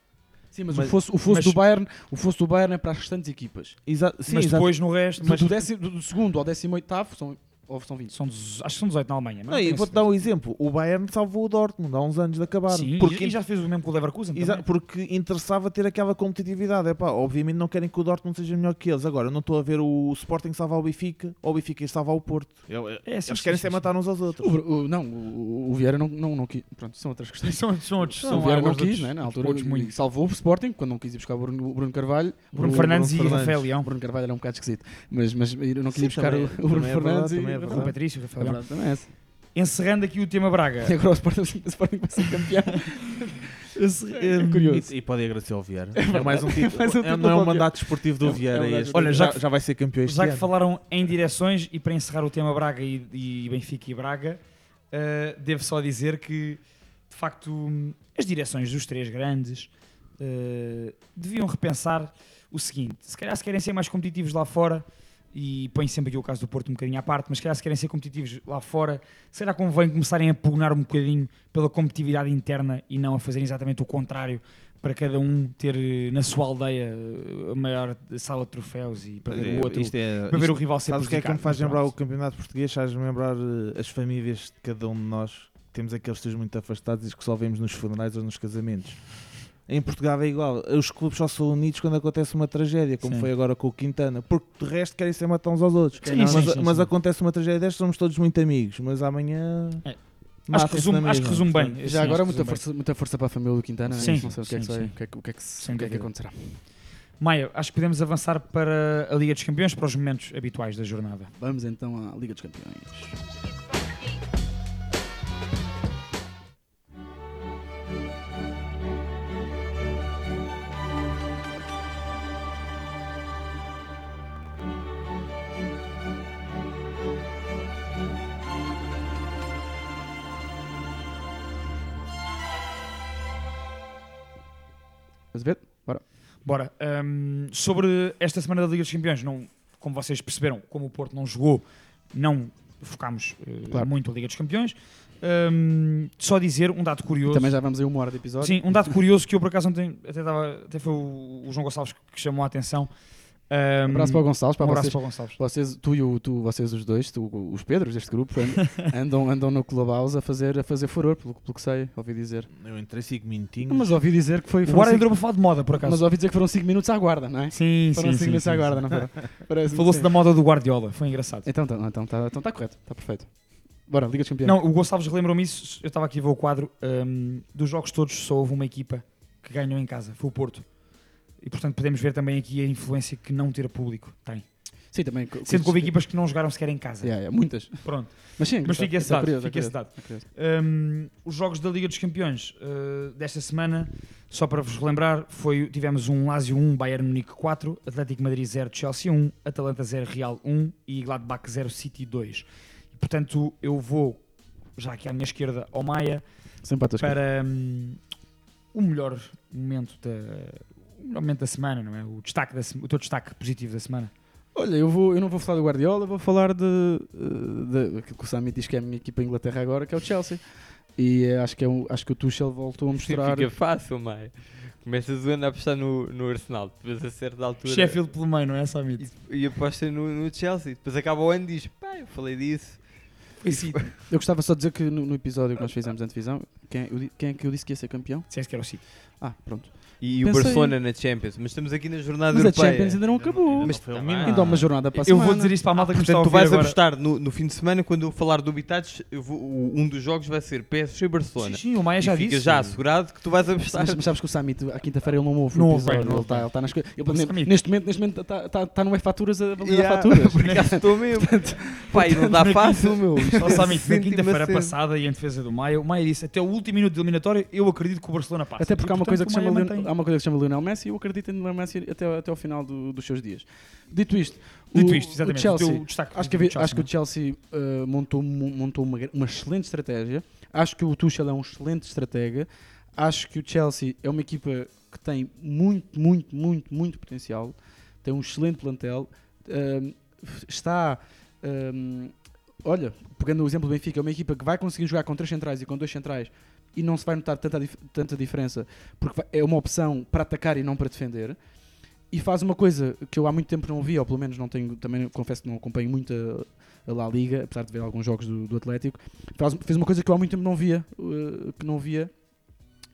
Sim, mas, o fosso, o fosso mas- do Bayern, o fosso do Bayern é para as restantes equipas. Exa sim, mas exato. depois no resto, Do, mas do, décimo, do segundo ao décimo oitavo são, ou são 20. são, dos- acho que são 18 na Alemanha. mas Não, e tenho vou-te dar um exemplo. O Bayern salvou o Dortmund há uns anos de acabar. Sim, porque e já fez o mesmo com o Leverkusen Exa- também. porque interessava ter aquela competitividade. Epá, obviamente não querem que o Dortmund seja melhor que eles. Agora, eu não estou a ver o Sporting salvar o Benfica ou o Benfica ir salvar o Porto. Eu- eu- É, sim, eles sim, querem sim, se sim. matar uns aos outros. O, o- não, o, o Vieira não, não, não quis. Pronto, são outras questões. São, são outros, Não, são o Vieira não quis, outros- né, na outros altura. e muito. salvou o Sporting quando não quis ir buscar o Bruno, o Bruno Carvalho. Bruno O- Fernandes Bruno e Fernandes. Rafael O Leão. Bruno Carvalho era um bocado esquisito. Mas, mas eu não quis Sim, ir buscar também- o, o Bruno também é verdade, Fernandes também é verdade. Com o Patrício, o Rafael Leão. verdade também é essa. Encerrando aqui o tema Braga. E agora o Sporting, o Sporting vai ser campeão. É curioso. E, e pode agradecer ao Vieira. É, mais um título. mais um é, título não é um o mandato esportivo do É Vieira. é um Olha, já já, que- já vai ser campeão este Já que ano. falaram em direções e para encerrar o tema Braga e, e Benfica e Braga, eh, devo só dizer que de facto as direções dos três grandes eh, deviam repensar o seguinte: se calhar se querem ser mais competitivos lá fora, e põe sempre aqui o caso do Porto um bocadinho à parte, mas se calhar se querem ser competitivos lá fora, será que convém começarem a pugnar um bocadinho pela competitividade interna e não a fazerem exatamente o contrário? Para cada um ter eh, na sua aldeia eh, a maior sala de troféus e para ver o outro Isto é- para ver isto- o rival ser Sabes o que é que me faz mas lembrar o campeonato português? Faz-me lembrar eh, as famílias de cada um de nós. Temos aqueles tios muito afastados e que só vemos nos funerais ou nos casamentos. Em Portugal é igual. Os clubes só são unidos quando acontece uma tragédia, como Sim. foi agora com o Quintana. Porque de resto querem ser matar uns aos outros. Sim, mas sim, sim, mas sim. acontece uma tragédia destas, somos todos muito amigos. Mas amanhã. É. Acho que resume, acho que resume bem. Já agora muita resume bem. força, muita força para a família do Quintana. né? Sim, não sei o que é que, sai- o que, é que- o que é que o é que acontecerá. Maia, acho que podemos avançar para a Liga dos Campeões, para os momentos habituais da jornada. Vamos então à Liga dos Campeões. Azevedo? Bora. Bora. hum, sobre esta semana da Liga dos Campeões, não, como vocês perceberam, como o Porto não jogou, não focámos eh, Claro. muito a Liga dos Campeões. Hum, só dizer um dado curioso. Também já vamos aí uma hora de episódio. Sim, um dado curioso que eu por acaso ontem até, dava, até foi o, o João Gonçalves que chamou a atenção. Um abraço para o Gonçalves, para um abraço vocês. para o Gonçalves. Vocês, tu e o, tu, vocês os dois, tu, os Pedros deste grupo, and- andam, andam no Clubhouse a fazer, a fazer furor, pelo, pelo que sei, ouvi dizer. Eu entrei 5 minutinhos. Mas ouvi dizer que foi. O foram Guarda cinco- entrou para falar de moda, por acaso. Mas ouvi dizer que foram 5 minutos à guarda, não é? sim, Foram sim, 5 sim, minutos sim, à guarda, sim. não foram? Parece-me Falou-se da moda do Guardiola, foi engraçado. Então está então, tá, então tá correto, está perfeito. Bora, Liga dos Campeões. Não, o Gonçalves relembrou-me isso. Eu estava aqui a ver o quadro. hum, dos jogos todos, só houve uma equipa que ganhou em casa. Foi o Porto. E portanto podemos ver também aqui a influência que não ter público tem. Sim, também. Sendo que houve equipas que não jogaram sequer em casa. Yeah, yeah, muitas. Pronto. Mas sim, Mas fica esse dado, fica esse dado. Hum, os jogos da Liga dos Campeões uh, desta semana, só para vos relembrar, foi, tivemos um Lazio 1, Bayern Munique 4, Atlético Madrid 0, Chelsea 1, Atalanta 0, Real 1 e Gladbach 0, City 2. E, portanto, eu vou já aqui à minha esquerda ao Maia para hum, o melhor momento da momento da semana, não é? O destaque da se- o teu destaque positivo da semana. Olha, eu, vou, eu não vou falar do Guardiola, vou falar de, de, aquilo que o Sami diz que é a minha equipa em Inglaterra agora, que é o Chelsea. E eh, acho que, é um, acho que o Tuchel voltou a mostrar. Fica fácil, Maia. Começas o ano a apostar no, no Arsenal, depois a certa altura. Sheffield pelo meio, não é, Samit? E, e aposta no, no Chelsea. Depois acaba o ano e diz: pá, eu falei disso. Eu gostava só de dizer que no, no episódio que nós fizemos antes divisão, quem, eu quem é que eu disse que ia ser campeão? Disseste que era o City. Ah, pronto. E, o Pensei- Barcelona na Champions. Mas estamos aqui na jornada Mas a europeia. Champions ainda não acabou. Mas tá bem. Ainda há uma jornada para a Eu vou dizer isto para a malta que me está a Portanto, tu vais agora. apostar no, no fim de semana, quando eu falar do o- um dos jogos vai ser PSG e Barcelona. Sim, sim, o Maia E já fica disse. já assegurado que tu vais apostar. Mas, mas sabes que o Summit, à quinta-feira, ele não ouve Não o ouve não ele está ele tá nas coisas. O. Neste momento, neste momento está tá, tá no E-Faturas a validar Yeah, faturas. Estou mesmo. Pai, não dá fácil, meu. Isto Ó, é Samit, na a quinta-feira passada e em defesa do Maia, o Maia disse até o último minuto de eliminatória eu acredito que o Barcelona passa. Até porque há uma, coisa que o chama Uma coisa que se chama Lionel Messi e eu acredito em Lionel Messi até, até ao final do- dos seus dias. Dito isto, Dito o, isto, exatamente, o Chelsea, o acho, que, Chelsea, acho que o Chelsea uh, montou, mo- montou uma, uma excelente estratégia. Acho que o Tuchel é um excelente estratega. Acho que o Chelsea é uma equipa que tem muito, muito, muito, muito potencial. Tem um excelente plantel. Ahm, está. ahm, olha, pegando o exemplo do Benfica, é uma equipa que vai conseguir jogar com três centrais e com dois centrais e não se vai notar tanta, dif- tanta diferença porque é uma opção para atacar e não para defender. E faz uma coisa que eu há muito tempo não vi, ou pelo menos não tenho, também confesso que não acompanho muito a, a La Liga, apesar de ver alguns jogos do, do Atlético. Faz- fez uma coisa que eu há muito tempo não via, uh, que não via,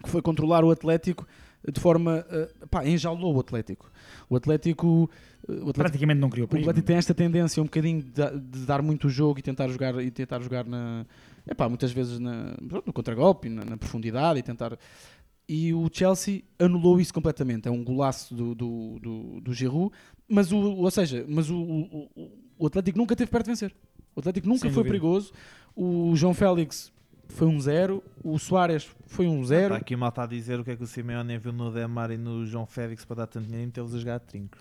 que foi controlar o Atlético de forma. Uh, pá, enjaulou o Atlético. O Atlético. uh, o Atlético Praticamente não criou o. Atlético tem esta tendência um bocadinho de, de dar muito o jogo e tentar jogar, e tentar jogar na. Epá, muitas vezes na, no contragolpe, na, na profundidade e tentar. E o Chelsea anulou isso completamente. É um golaço do, do, do, do Giroud, mas o, ou seja, mas o, o, o- Atlético nunca teve perto de vencer. O Atlético nunca Sem foi dúvida. perigoso. O João Félix foi um zero. O Soares foi um zero. Está aqui mal está a dizer o que é que o Simeone viu no Demar e no João Félix para dar tanto dinheiro e metê-los a jogar a trinco.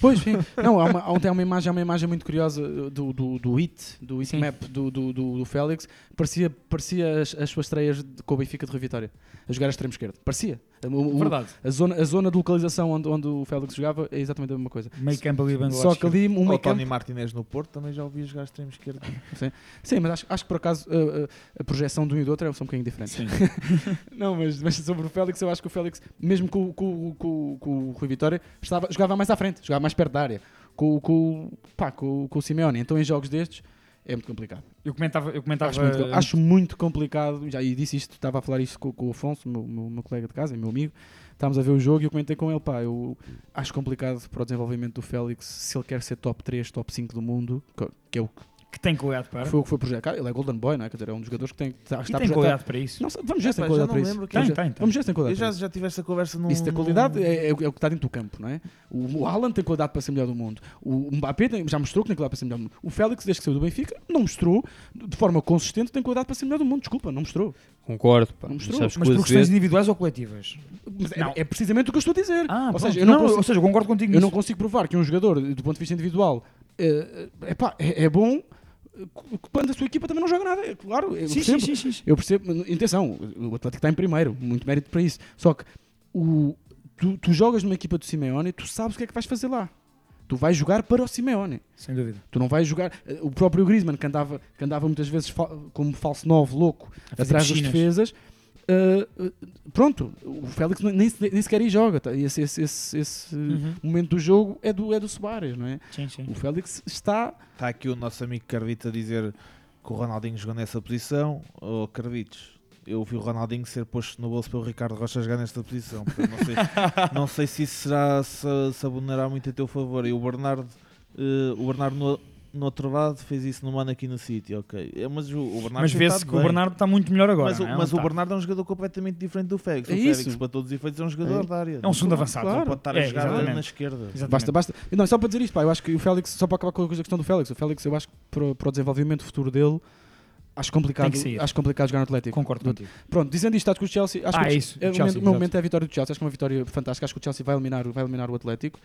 Pois, sim. Não, há uma, há um- uma imagem, há uma imagem muito curiosa do, do, do Hit, do Hit Map do, do, do, do Félix. Parecia, parecia as, as suas estreias de, com o Benfica de Rui Vitória, a jogar a extremo esquerdo. Parecia. O- o- Verdade. A zona, a zona de localização onde, onde o Félix jogava é exatamente a mesma coisa. Meio campo ali, bem Só que ali um o meio Tony campo. Martinez no Porto também já ouvi jogar extremo esquerdo. Sim, sim mas acho, acho que por acaso uh, uh, a projeção de um e do outro é um bocadinho diferente. não, mas, mas sobre o Félix, eu acho que o Félix, mesmo com, com, com, com o Rui Vitória, estava, jogava mais à frente, jogava mais perto da área. Com, com, pá, com, com o Simeone. Então em jogos destes é muito complicado. Eu comentava, eu comentava Acho muito, acho muito complicado. Já e disse isto, estava a falar isto com, com o Afonso, meu, meu, meu colega de casa, meu amigo. Estávamos a ver o jogo e eu comentei com ele, pá, eu acho complicado para o desenvolvimento do Félix se ele quer ser top 3, top 5 do mundo, que- que é o que que tem qualidade para. foi o que foi projetado. Ele é Golden Boy, não é? Quer dizer, é um dos jogadores que tem, está, E está tem qualidade para isso. Não vamos ver se tem qualidade já para não isso. Tem, ver- tem, tem. Vamos ver se tem Eu qualidade já, para isso. já tive esta conversa no. Isso tem qualidade, é, é o é o que está dentro do campo, não é? O, o Haaland tem qualidade para ser melhor do mundo. O Mbappé tem- já mostrou que tem qualidade para ser melhor do mundo. O Félix, desde que saiu do Benfica, não mostrou de forma consistente tem qualidade para ser melhor do mundo. Desculpa, não mostrou. Concordo, pá. Não Mas mostrou. Mas por questões Azevedo- individuais ou coletivas? Mas é- Não. é, precisamente o que eu estou a dizer. Ah, ou, seja, eu não Não, consigo, ou seja, eu concordo contigo eu não nisso. consigo provar que um jogador, do ponto de vista individual, é, é, pá, é, é bom eh, quando a sua equipa também não joga nada. É claro, eu Sim, percebo. sim, sim. Eu percebo, intenção, o Atlético está em primeiro, muito mérito para isso. Só que o, tu, tu jogas numa equipa do Simeone, tu sabes o que é que vais fazer lá. Tu vais jogar para o Simeone. Sem dúvida. Tu não vais jogar. eh, O próprio Griezmann, que andava, que andava muitas vezes fa- como falso novo, louco, atrás das defesas. Eh, pronto, o Félix nem, nem sequer aí joga. tá? Esse, esse, esse, esse Uhum. momento do jogo é do, é do Soares, não é? Sim, sim. O Félix está. Está aqui o nosso amigo Carvito a dizer que o Ronaldinho jogou nessa posição. Oh, Carvitos, eu vi o Ronaldinho ser posto no bolso pelo Ricardo Rocha jogar nesta posição. Não, sei, não sei se isso será se, se abonará muito a teu favor. E o Bernardo, eh, o Bernardo no, outro lado fez isso no mano aqui no City, ok. É, mas o, o Bernardo Mas vê-se que o bem. Bernardo está muito melhor agora. Mas, o, não é? mas o está. Bernardo é um jogador completamente diferente do Félix. É o Félix, isso. para todos os efeitos, é um jogador É. da área. É um segundo avançado. Não Claro. pode estar a É, jogar exatamente. na esquerda. Exatamente. Basta, basta. Não, só para dizer isto, pá, eu acho que o Félix, só para acabar com a questão do Félix, o Félix, eu acho que para, para o desenvolvimento futuro dele, acho complicado, acho complicado jogar no Atlético. Concordo contigo. Pronto, dizendo isto, acho que o Chelsea. Acho Ah, que o- é isso, o é, o Chelsea, momento, o meu momento é a vitória do Chelsea. Acho que é uma vitória fantástica. Acho que o Chelsea vai eliminar, vai eliminar o Atlético.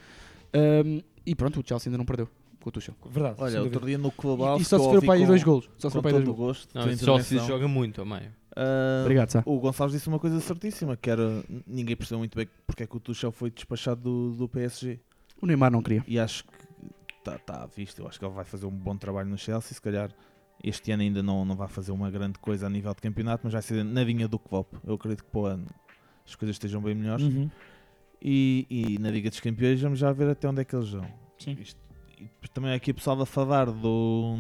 Um, e pronto, o Chelsea ainda não perdeu com o Tuchel. Verdade. Olha, outro dia no E, Clubhouse. e só que se for para aí dois golos. Só se for para aí dois golos. Não, Chelsea intervenção. joga muito a meio. Ah, Obrigado, Sá. O Gonçalves disse uma coisa certíssima, que era ninguém percebeu muito bem porque é que o Tuchel foi despachado do, do PSG. O Neymar não queria. E acho que está tá à vista. Eu acho que ele vai fazer um bom trabalho no Chelsea. Se calhar este ano ainda não, não vai fazer uma grande coisa a nível de campeonato, mas vai ser na linha do Klopp. Eu acredito que para o ano as coisas estejam bem melhores. Uhum. E, e na Liga dos Campeões vamos já ver até onde é que eles vão. Sim. Isto- e também aqui o pessoal a falar do,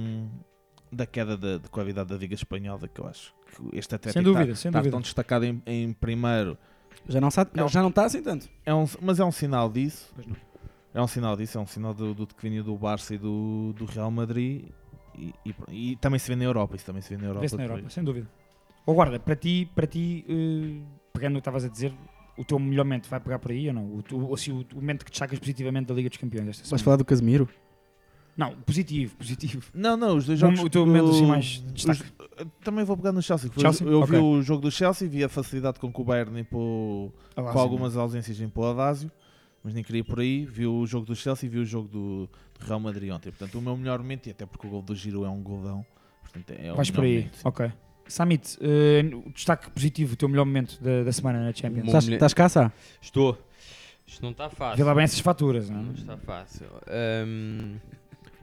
da queda da- de, qualidade da Liga Espanhola, que eu acho que este dúvida, está, sem está dúvida. tão destacado em, em primeiro. Já não, sabe, Não. já não está assim tanto. É um, mas é um sinal disso. Pois não. É um sinal disso, é um sinal do, do declínio do Barça e do, do Real Madrid. E, e- e também se vê na Europa, isso também se vê na Europa. Vê-se na. Europa, sem dúvida. Ó guarda, para ti, para ti eh, pegando no que estavas a dizer, o teu melhor momento vai pegar por aí ou não? O, ou assim, o, o momento que destacas positivamente da Liga dos Campeões Vais falar do Casemiro? Não, positivo, positivo. Não, não, os dois jogos. o teu momento, assim, mais destaque. os- também vou pegar no Chelsea. Chelsea? Eu vi Ok. o jogo do Chelsea, vi a facilidade com que o Bayern impôs, lá, com algumas ausências impôs o Adásio, mas nem queria ir por aí. Vi o jogo do Chelsea e vi o jogo do, do Real Madrid ontem. Portanto, o meu melhor momento, e até porque o gol do Giro é um golão, portanto, é o Vais por aí, momento, ok. Samit, o destaque positivo, o teu melhor momento da, da semana na Champions. Estás, estás cá, Sá? Estou. Isto não está fácil. Vê lá bem essas faturas, não é? Não está fácil. Ahm,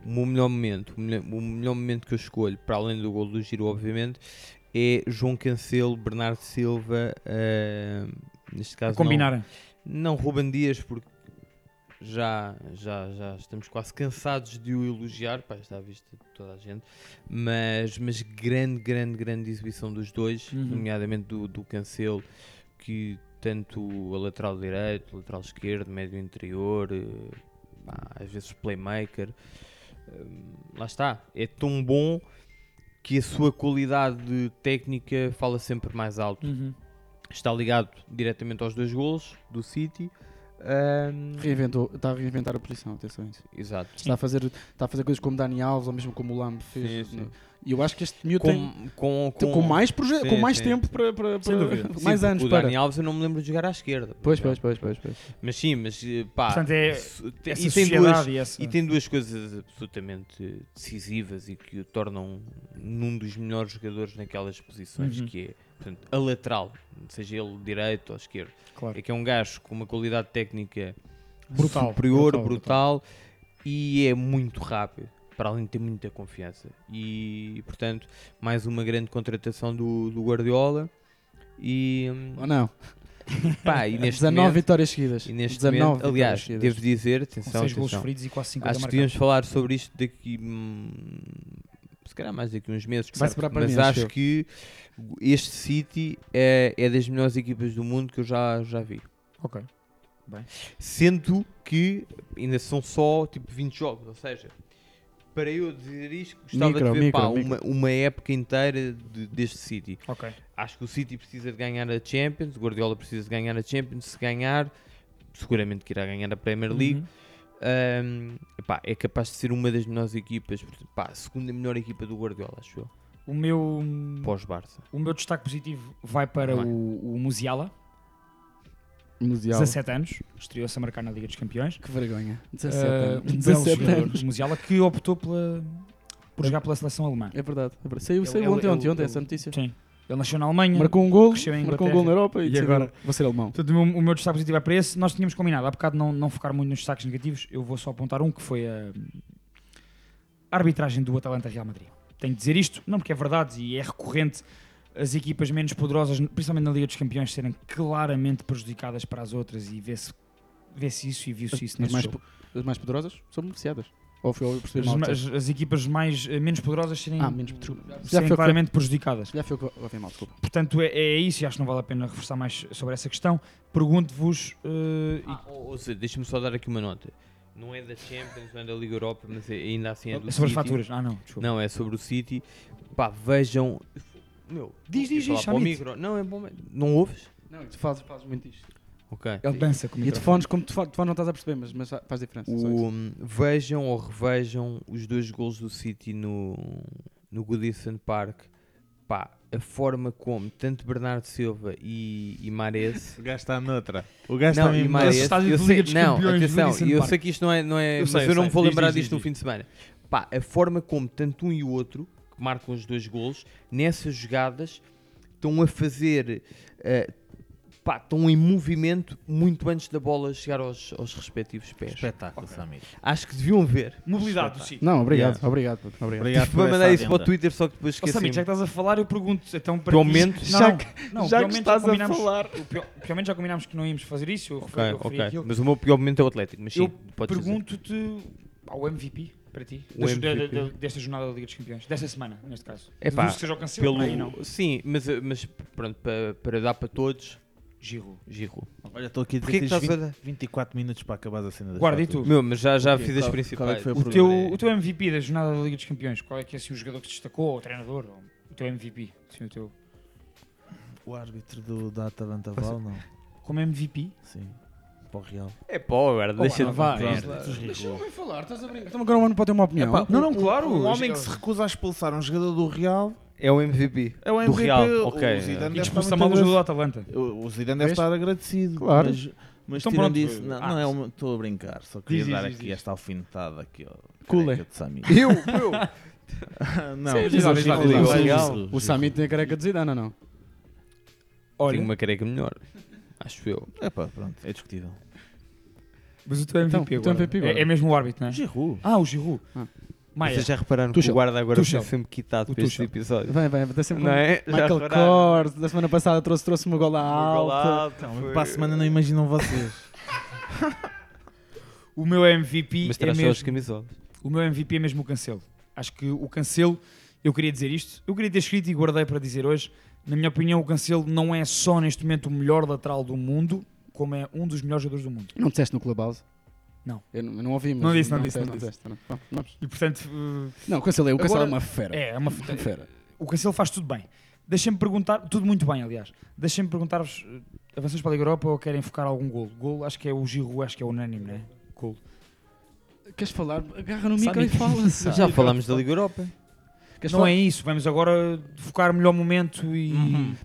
o melhor momento, o melhor, o melhor momento que eu escolho, para além do gol do Giro, obviamente, é João Cancelo, Bernardo Silva, ahm, neste A caso combinarem. não, não Ruben Dias, porque já, já, já estamos quase cansados de o elogiar, pá, está à vista de toda a gente, mas, mas grande, grande, grande exibição dos dois, Uhum. nomeadamente do, do Cancelo, que tanto a lateral direito, lateral esquerdo, médio interior, eh, pá, às vezes playmaker, lá está, é tão bom que a sua qualidade técnica fala sempre mais alto. Uhum. Está ligado diretamente aos dois golos do City. Hum, Reinventou, está a reinventar a posição, atenção a isso. Exato. Está a fazer, está a fazer coisas como Dani Alves, ou mesmo como o Lamb fez. Sim, sim. no- E eu acho que este miúdo Com, tem, com, tem- com mais, proje- sim, com mais sim. tempo para, para, para-. Sim, mais porque anos o para. Dani Alves eu não me lembro de jogar à esquerda. Pois, pois, pois, pois, pois. Mas sim, mas eh, pá. Portanto, é e, tem duas, e essa- e tem duas coisas absolutamente decisivas e que o tornam num dos melhores jogadores naquelas posições, Uhum. que é portanto, a lateral, seja ele direito ou esquerdo. Claro. É que é um gajo com uma qualidade técnica Brutal, superior, brutal, brutal, e é muito rápido, para além de ter muita confiança. E, portanto, mais uma grande contratação do, do Guardiola. E, hum, Ou não? pá, e neste 19 momento, vitórias seguidas. e neste 19 momento, aliás, devo dizer, atenção, 6 gols atenção, feridos e quase 50 acho que devíamos falar sobre isto daqui, hum, se calhar mais daqui a uns meses, Vai mas acho eu. que este City é, é das melhores equipas do mundo que eu já, já vi. Ok. Sendo que ainda são só tipo 20 jogos, ou seja, para eu dizer isto, gostava Micro, de ver micro, pá, micro. Uma, uma época inteira de- deste City. Ok. Acho que o City precisa de ganhar a Champions, o Guardiola precisa de ganhar a Champions, se ganhar, seguramente que irá ganhar a Premier League. Uhum. Ahm, epá, é capaz de ser uma das melhores equipas, pá, a segunda melhor equipa do Guardiola, acho eu, O meu, pós-Barça. o meu destaque positivo vai para Vai. o, o Musiala, Mundial. 17 anos, estreou-se a marcar na Liga dos Campeões. Que vergonha. 17 Uh, anos. um belo 17 jogador, anos. Musiala, que optou pela, por jogar pela seleção alemã. É verdade. É verdade. Saiu, Ele- saiu ele- ontem, ontem, ele- ontem ele- essa notícia. Sim. Ele nasceu na Alemanha. Marcou um gol, marcou um gol na. Europa e, E agora? vou ser alemão. Portanto, o meu, o meu destaque positivo é para esse. Nós tínhamos combinado, há bocado não, não focar muito nos destaques negativos, eu vou só apontar um que foi a, a arbitragem do Atalanta Real Madrid. Tenho de dizer isto, não porque é verdade e é recorrente as equipas menos poderosas, principalmente na Liga dos Campeões, serem claramente prejudicadas para as outras e vê-se vê-se isso e viu-se isso As nesse mais, jogo. as mais poderosas são beneficiadas. Ou foi eu perceber As, mal? as- as equipas mais, eh, menos poderosas serem, Ah, menos serem foi o que- claramente prejudicadas. Já foi o que eu ouvi mal, desculpa. Portanto, é, é isso e acho que não vale a pena reforçar mais sobre essa questão. Pergunto-vos. e- Ah, ou, ou seja, deixa-me só dar aqui uma nota. Não é da Champions, não é da Liga Europa, mas é- ainda assim é do É sobre as City. faturas. Ah, não, desculpa. Não, é sobre o City. Pá, vejam. Meu, Diz, diz, diz, micro. Não, é bom. Não ouves? Não, tu fazes, fazes muito isto. Ok. Ele dança comigo. E tu fones, como tu fones não estás a perceber, mas, mas faz diferença. só O, hum, vejam ou revejam os dois gols do City no, no Goodison Park. Pá, a forma como tanto Bernardo Silva e, e Mares. O gajo está noutra. O gajo não, está e mesmo Mares, Esse estádio eu de sei, Liga dos não, Campeões atenção, Goodison eu Park. sei que isto não é, não é Eu mas sei, eu eu não me vou Diz, lembrar diz, disto diz, no diz. fim de semana. Pá, a forma como tanto um e o outro, que marcam os dois golos, nessas jogadas, estão a fazer, eh, pá, estão em movimento muito antes da bola chegar aos, aos respectivos pés. Espetáculo, Samir. Acho que deviam ver. Mobilidade do City. Não, obrigado, Yeah. obrigado. obrigado. Obrigado Tive para mandar isso para o. Twitter, só que depois esqueci. Samit, já que estás a falar, eu pergunto então para Pior ti- momento? Não, Já não, que- não, já que estás a combinámos- falar. o pior, pior momento já combinámos que não íamos fazer isso. Eu referi, Ok, eu referi aquilo. Mas o meu pior momento é o Atlético. Mas sim, eu pergunto-te pá, o MVP para ti, da- desta jornada da Liga dos Campeões, desta semana, neste caso. É pá, Deduzo que seja o Cancelo, pelo... não. Sim, mas, mas pronto, para, para dar para todos, Giroud. Giroud. Olha, estou aqui a dizer que que tens estás a 20 dar? 24 minutos para acabar a cena das Guarda, e tu? Meu, mas já, já Ok, fiz qual- as qual é principais. que foi o teu, o teu MVP da jornada da Liga dos Campeões, qual é que é assim, o jogador que te destacou, ou o treinador, ou o teu MVP? Assim, o teu... O árbitro do, da Atalanta Val, não. Como MVP? Sim. Para o Real. É pó agora, deixa de vai. Deixa eu falar, estás a brincar. Então agora o ano pode ter uma opinião. Epá, Não, não, um- claro. Um homem que se recusa a expulsar um jogador do Real É o MVP. é o Do MVP. Real, o- ok. O Zidane E deve estar disputa muito mal o jogador do agradecido. Atalanta. O Zidane deve estar agradecido. Claro. Mas, mas Então tirando pronto. isso, não, Ah, não é uma. Estou a brincar. Só queria Diz, dar diz, aqui diz. esta alfinetada aqui. Samir. Eu, eu. não, Sim, o diz diz diz Sami tem a careca de Zidane, ou não? Olha, Tenho uma careca melhor. Acho eu. Epá, pronto, é discutível. mas o teu MVP Então, o teu agora. MVP É, agora. é mesmo o árbitro, não é? Giroud. Ah, o Giroud. Ah. Maia. Vocês já repararam Tuchel. que o guarda agora Tuchel. foi sempre quitado O para este episódio? Vai, vai, vai sempre Não é? Michael? Kors, da semana passada trouxe, trouxe uma gola alta. Não, para a semana não imaginam vocês. O meu MVP Mas é mesmo... as camisolas. O meu MVP é mesmo o Cancelo. Acho que o Cancelo, eu queria dizer isto, eu queria ter escrito e guardei para dizer hoje. Na minha opinião, o Cancelo não é só neste momento o melhor lateral do mundo, como é um dos melhores jogadores do mundo. Não disseste no Clubhouse? Não. Eu não, eu não ouvi, mas... Não disse, não disse, não disse. disseste. Pronto, vamos. E portanto, uh, Não, o Cancelo é, o Cancelo é Agora- uma fera. é, é uma fera. O Cancelo faz tudo bem. Deixem-me perguntar, tudo muito bem, aliás. Deixem-me perguntar-vos, uh, avançamos para a Liga Europa ou querem focar algum gol? Gol, acho que é o Giroud, acho que é unânime, não é? Gol. Queres falar? Agarra no micro e fala. Já falámos da Liga Europa. Queres Não falar? é isso, vamos agora focar o melhor momento e...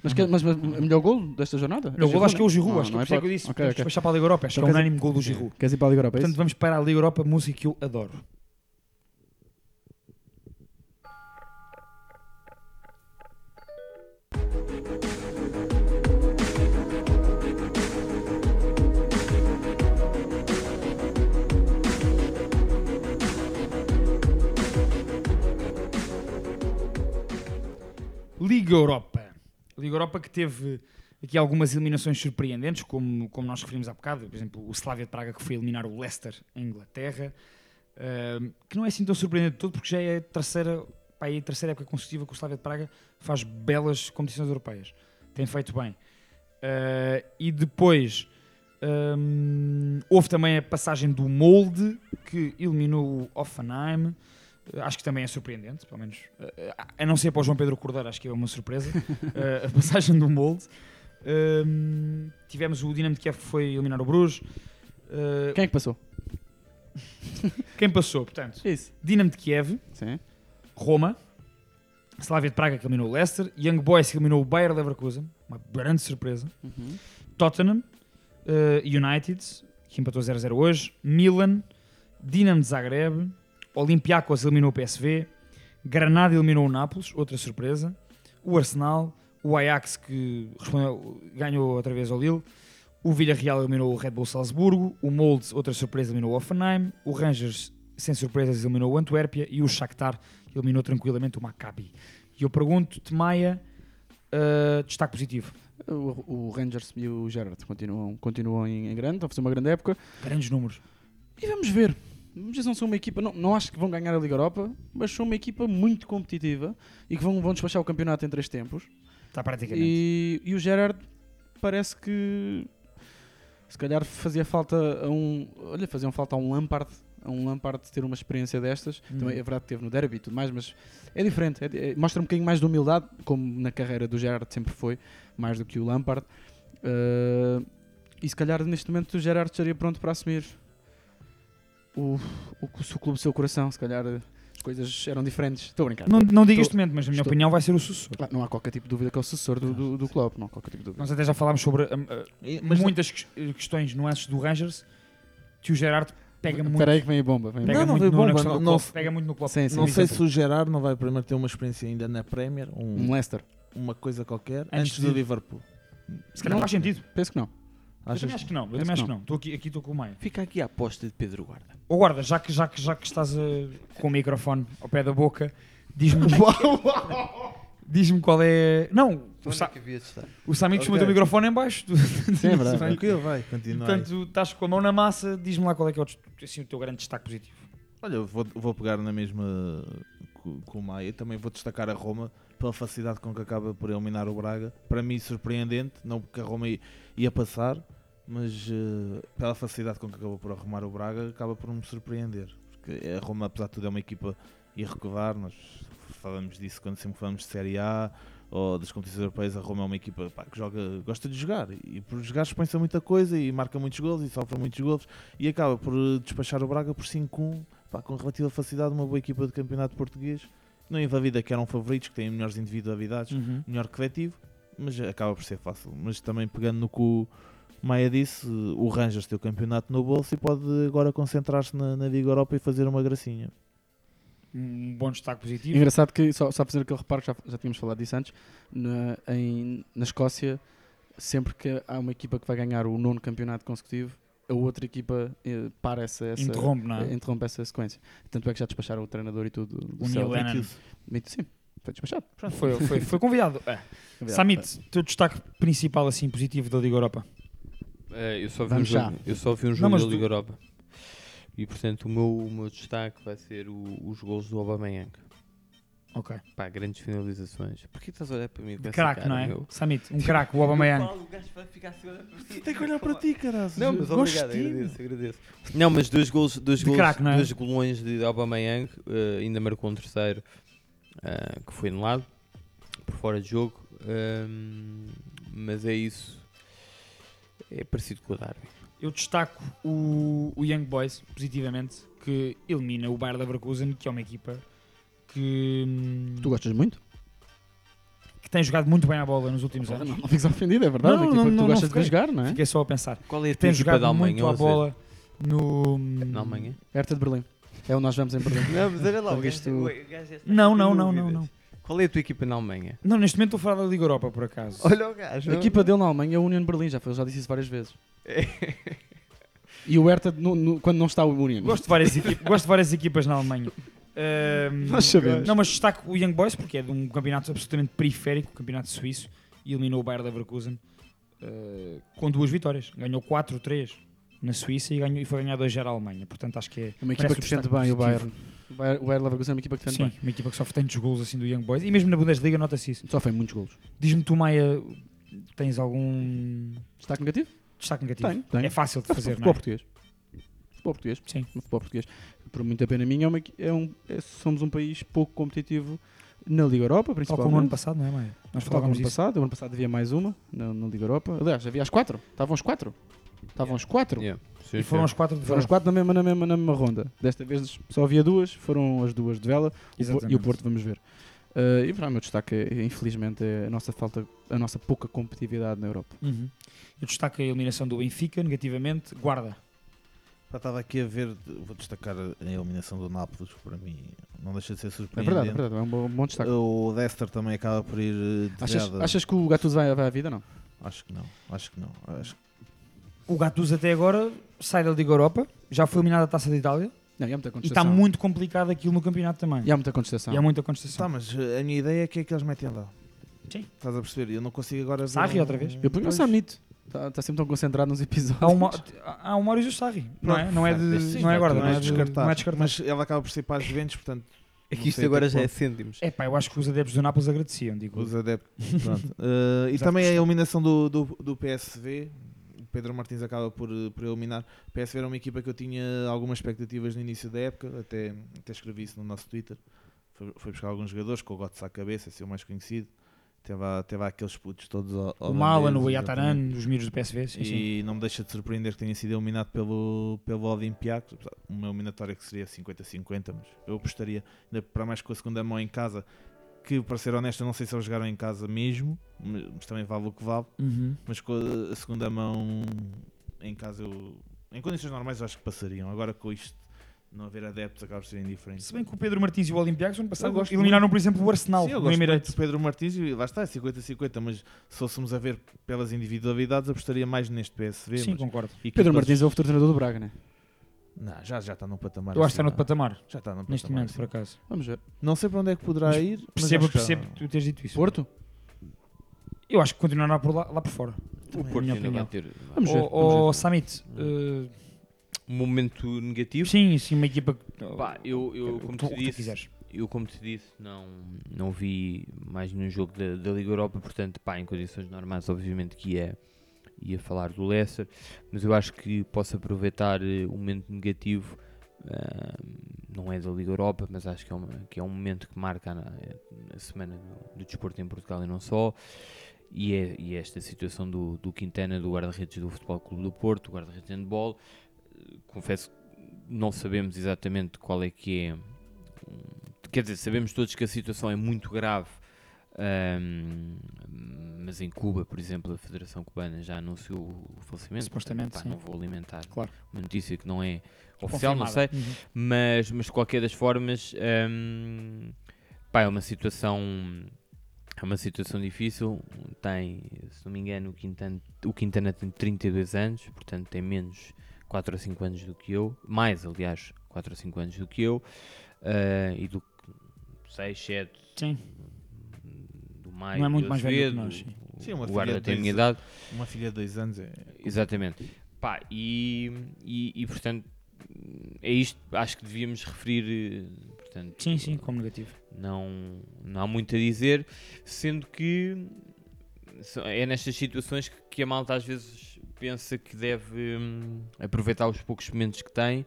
Mas, quer- mas, mas o melhor gol desta jornada? Melhor gol acho que é o Giroud, Ah, acho que não por isso é que eu disse, Ok, vamos ok. despachar para a Liga Europa, acho que é queres- unânime gol do Giroud. Queres ir para a Liga Europa? É Portanto, vamos para a Liga Europa, música que eu adoro. Liga Europa. Liga Europa que teve aqui algumas eliminações surpreendentes, como, como nós referimos há bocado, por exemplo, o Slavia de Praga que foi eliminar o Leicester em Inglaterra, ahm, que não é assim tão surpreendente todo, porque já é a terceira, pá, é a terceira época consecutiva que o Slavia de Praga faz belas competições europeias. Tem feito bem. Ah, e depois ahm, houve também a passagem do Molde, que eliminou o Offenheim. Acho que também é surpreendente, pelo menos. Uh, a não ser para o João Pedro Cordeiro, acho que é uma surpresa. Uh, a passagem do molde. Um, tivemos o Dinamo de Kiev que foi eliminar o Bruges. Uh, Quem é que passou? quem passou, portanto? Isso. Dinamo de Kiev, Sim. Roma, Slavia de Praga que eliminou o Leicester, Young Boys que eliminou o Bayer Leverkusen, uma grande surpresa. Uhum. Tottenham, uh, United, que empatou 0-0 hoje, Milan, Dinamo de Zagreb, Olympiacos eliminou o PSV, Granada eliminou o Nápoles, outra surpresa, o Arsenal, o Ajax que ganhou outra vez ao Lille, o Villarreal eliminou o Red Bull Salzburgo, o Moldes, outra surpresa, eliminou o Offenheim, o Rangers, sem surpresas, eliminou o Antuérpia e o Shakhtar eliminou tranquilamente o Maccabi. E eu pergunto-te, Maia, uh, destaque positivo. O, o Rangers e o Gerrard continuam, continuam em, em grande, estão a fazer uma grande época. Grandes números. E vamos ver. Se não são uma equipa. Não, não acho que vão ganhar a Liga Europa, mas são uma equipa muito competitiva e que vão, vão despachar o campeonato em três tempos. Está praticamente. E, e o Gerard parece que se calhar fazia falta a um. Olha, faziam falta a um Lampard. A um Lampard ter uma experiência destas. Hum. Também é verdade que teve no derby e tudo mais, mas é diferente. é- é- mostra um bocadinho mais de humildade, como na carreira do Gerard sempre foi, mais do que o Lampard. Uh, e se calhar neste momento o Gerard estaria pronto para assumir o, o, o clube do seu coração. Se calhar uh, as coisas eram diferentes. Estou a brincar. Não, não digo Estou- este momento, mas na minha estou- opinião vai ser o sucessor. Ah, não há qualquer tipo de dúvida que é o sucessor do, do, do clube. Não há qualquer tipo de dúvida. Nós até já falámos sobre uh, mas muitas eh, questões, nuances do Rangers que o Gerard pega muito. Espera aí que vem a bomba. Vem Pega Não, não muito veio no, bomba, não- não- Klopp, pega muito no Klopp. Sim, sim. não sei se o Gerard não vai primeiro ter uma experiência ainda na Premier, Um um, Leicester. uma coisa qualquer, Antes antes, de- do Liverpool. Se calhar Não. faz sentido. Penso que não. Eu Achas? também acho que não. Eu também acho que não. Estou aqui, aqui estou com o Maia. Fica aqui a aposta de Pedro Guarda. Ô guarda, já que, já que, já que estás eh, com o microfone ao pé da boca, diz-me diz-me qual é. Não, o, Sa que havia de estar? o Sami costuma Ok. ter o microfone em baixo. Sim, é verdade. Tranquilo, vai, continua. aí. Portanto, estás com a mão na massa, diz-me lá qual é que é o, dest- assim, o teu grande destaque positivo. Olha, eu vou, vou pegar na mesma co- com o Maia. Também vou destacar a Roma pela facilidade com que acaba por eliminar o Braga. Para mim, surpreendente. Não porque a Roma i- ia passar, mas eh, pela facilidade com que acabou por arrumar o Braga, acaba por me surpreender. Porque a Roma, apesar de tudo, é uma equipa irregular. Nós falamos disso quando sempre falamos de Série A ou das competições europeias. A Roma é uma equipa pá, que joga, gosta de jogar e por jogar expõe-se a muita coisa e marca muitos gols e sofre muitos gols e acaba por eh, despachar o Braga por 5-1 pá, com relativa facilidade, uma boa equipa de campeonato português. Não invalida que eram favoritos, que têm melhores individualidades, melhor coletivo, mas acaba por ser fácil. Mas também pegando no o Maia disse, o Rangers tem o campeonato no bolso e pode agora concentrar-se na, na Liga Europa e fazer uma gracinha. um bom destaque positivo. Engraçado que, só, só fazer aquele reparo já, já tínhamos falado disso antes, na, em, na Escócia, sempre que há uma equipa que vai ganhar o nono campeonato consecutivo, a outra equipa eh, para essa, essa Interrompe, não é? interrompe essa sequência. Tanto é que já despacharam o treinador e tudo. do O Neil. Lennon. Sim, foi despachado. Foi, foi, foi convidado. É. Convidado. Samit, teu destaque principal assim positivo da Liga Europa? Eh, eu, só vi um Vamos jogo, já. eu só vi um Não, jogo mas da tu- Liga Europa. E portanto o meu, o meu destaque vai ser o- os gols do Aubameyang. Ok. Pá, grandes finalizações. Porquê estás a olhar para mim craque, não é? meu? Samit, um craque, o Aubameyang. O gajo vai ficar assim a. Tem que olhar para ti, caralho. Não, mas obrigado, agradeço, agradeço. Não, mas dois gols, dois gols, não é? dois golões de Aubameyang, eh, ainda marcou um terceiro eh, que foi anulado por fora de jogo, ehm, mas é isso. É parecido com o Darwin. Eu destaco o, o Young Boys positivamente, que elimina o Bayer Leverkusen, que é uma equipa que, hum, Tu gostas muito? que tem jogado muito bem a bola nos últimos anos. Não, não fiques ofendido, é verdade. Não, equipa não, que tu não, gostas não de jogar, não é? Fiquei só a pensar. Qual é a Tem jogado da Alemanha? muito a bola no... Na Alemanha? Hertha de Berlim. É onde nós vamos em Berlim. Não, mas olha lá, o gajo- o gajo está Não, não, não, não, não. Qual é a tua equipa na Alemanha? Não, neste momento estou a falar da Liga Europa, por acaso. Olha o gajo. A equipa dele na Alemanha é a Union Berlim, já, foi- já disse isso várias vezes. E o Hertha, no- no- quando não está o Union. Gosto de várias, equipas, gosto de várias equipas na Alemanha. Ahm, Nós sabemos. Não, mas destaco o Young Boys porque é de um campeonato absolutamente periférico, o campeonato suíço, e eliminou o Bayer Leverkusen eh, com duas vitórias. Ganhou 4-3 na Suíça e, ganhou, e foi ganhar 2-0 à Alemanha. Portanto, acho que é É uma equipa que um defende bem o positivo. Bayern. O Bayern, o Bayern Leverkusen é uma equipa que defende Sim, bem. uma equipa que sofre tantos golos assim do Young Boys. E mesmo na Bundesliga nota-se isso. Só foi muitos golos. Diz-me tu, Maia, tens algum Destaque negativo? destaque negativo? Tenho, tenho. É fácil de fazer, futebol não é? português. Futebol português. Sim. No futebol português. Por muita pena minha, é uma, é um, é- somos um país pouco competitivo na Liga Europa, Tal principalmente. como no ano passado, não é, Maia? Nós Tal como falávamos ano disso. passado. O ano passado havia mais uma na, na Liga Europa. Aliás, havia as quatro. Estavam os quatro. Estavam os quatro. Yeah. Sim, E foram sim. os quatro de Foram os Vela. quatro na mesma, na, mesma, na mesma ronda. Desta vez só havia duas, foram as duas de Vela Po- e o Exatamente. Porto, vamos ver. Uh, e para o meu destaque, é, infelizmente, é a nossa falta, a nossa pouca competitividade na Europa. Uhum. Eu destaco a eliminação do Benfica, negativamente. Guarda. Já estava aqui a ver, vou destacar a eliminação do Nápoles, que para mim não deixa de ser É surpreendente. verdade, é verdade, é um bom, bom destaque. O Leicester também acaba por ir eh, de Achas, achas que o Gattuso vai, vai à vida? Não. Acho que não, acho que não. Acho que- O Gattuso até agora sai da Liga Europa, já foi eliminado da Taça de Itália Não, e há muita e está contestação. muito complicado aquilo no campeonato também. E há muita contestação. E há muita contestação. Tá, mas eh, a minha ideia é que é que eles metem lá. Sim. Estás a perceber? Eu não consigo agora ver. Sarri um- outra vez? Eu ponho o Pois. Samit. Está tá sempre tão concentrado nos episódios. Há, uma, há um Maurício Sarri, não é? Não é, de, Sim, não é agora, tu não é, de, descartar. não é descartar. Mas ela acaba por ser para as Juventus, portanto. É que isto agora até já é cêntimos. É pá, eu acho que os adeptos do Nápoles agradeciam, digo. Os adeptos. Pronto. Eh, e também a adeptos. eliminação do, do, do PSV. Pedro Martins acaba por, eh, por eliminar. O PSV era uma equipa que eu tinha algumas expectativas no início da época, até, até escrevi isso no nosso Twitter. Foi, foi buscar alguns jogadores, com o Götze à cabeça, é o mais conhecido. Teve, teve aqueles putos todos ao, O Malan, o Yataran, os miros do PSV, sim, sim. E não me deixa de surpreender que tenha sido eliminado pelo, pelo Olympiacos. Uma eliminatória que seria 50-50, mas eu apostaria, ainda para mais com a segunda mão em casa, que para ser honesto, eu não sei se eles jogaram em casa mesmo, mas também vale o que vale. Uhum. Mas com a- segunda mão em casa, eu, em condições normais, eu acho que passariam. Agora com isto, não haver adeptos, acaba por ser indiferente. Se bem que o Pedro Martins e o Olympiacos, ano passado, eliminaram, por exemplo, o Arsenal Sim, eu no Emirates. do Pedro Martins e lá está, é 50-50, mas se fôssemos a ver pelas individualidades, apostaria mais neste PSV. Sim, mas concordo. Pedro equipas- Martins é o futuro treinador do Braga, né? Não, já, já está no patamar. Eu acho que está no patamar, Já está no neste patamar momento, por acima. acaso. Vamos ver. Não sei para onde é que poderá Mas ir. mas Percebo, acho que percebo tu teres dito isso. Porto? Eu acho que continuará por lá, lá por fora. O na Porto minha ainda vai opinião. ter Vamos ver. Ver. Samit, eh, um momento negativo. sim, sim, uma equipa que. Pá, eu, eu, como tu- tu disse, quiseres. eu como te disse, não, não vi mais nenhum jogo da, da Liga Europa, portanto, pá, em condições normais, obviamente que ia, ia falar do Leicester, mas eu acho que posso aproveitar eh, o momento negativo, não é da Liga Europa, mas acho que é, uma, que é um momento que marca a, semana do, desporto em Portugal e não só. E é, e é esta situação do, do Quintana, do guarda-redes do Futebol Clube do Porto, guarda-redes de handball. Confesso que não sabemos exatamente qual é que é. hum, Quer dizer, sabemos todos que a situação é muito grave Ahm, mas em Cuba, por exemplo, a Federação Cubana já anunciou o falecimento. Supostamente, sim. Não vou alimentar Claro. uma notícia que não é oficial, não sei. Uhum. Mas, mas de qualquer das formas, hum, pá, é uma situação é uma situação difícil. Tem, se não me engano, o Quintana, o Quintana tem 32 anos, portanto tem menos 4 ou 5 anos do que eu, mais aliás, 4 ou 5 anos do que eu, ah, e do 6, 7 Sim. Do Maio, Não é muito mais velho do que nós, sim. uma o filha guarda de tem a dois minha idade. Uma filha de dois anos é. Exatamente. Pá, e, e, e, portanto, é isto, acho que devíamos referir, eh, portanto, Sim, sim, como negativo. não, não há muito a dizer, sendo que é nestas situações que, que a malta às vezes pensa que deve hum, aproveitar os poucos momentos que tem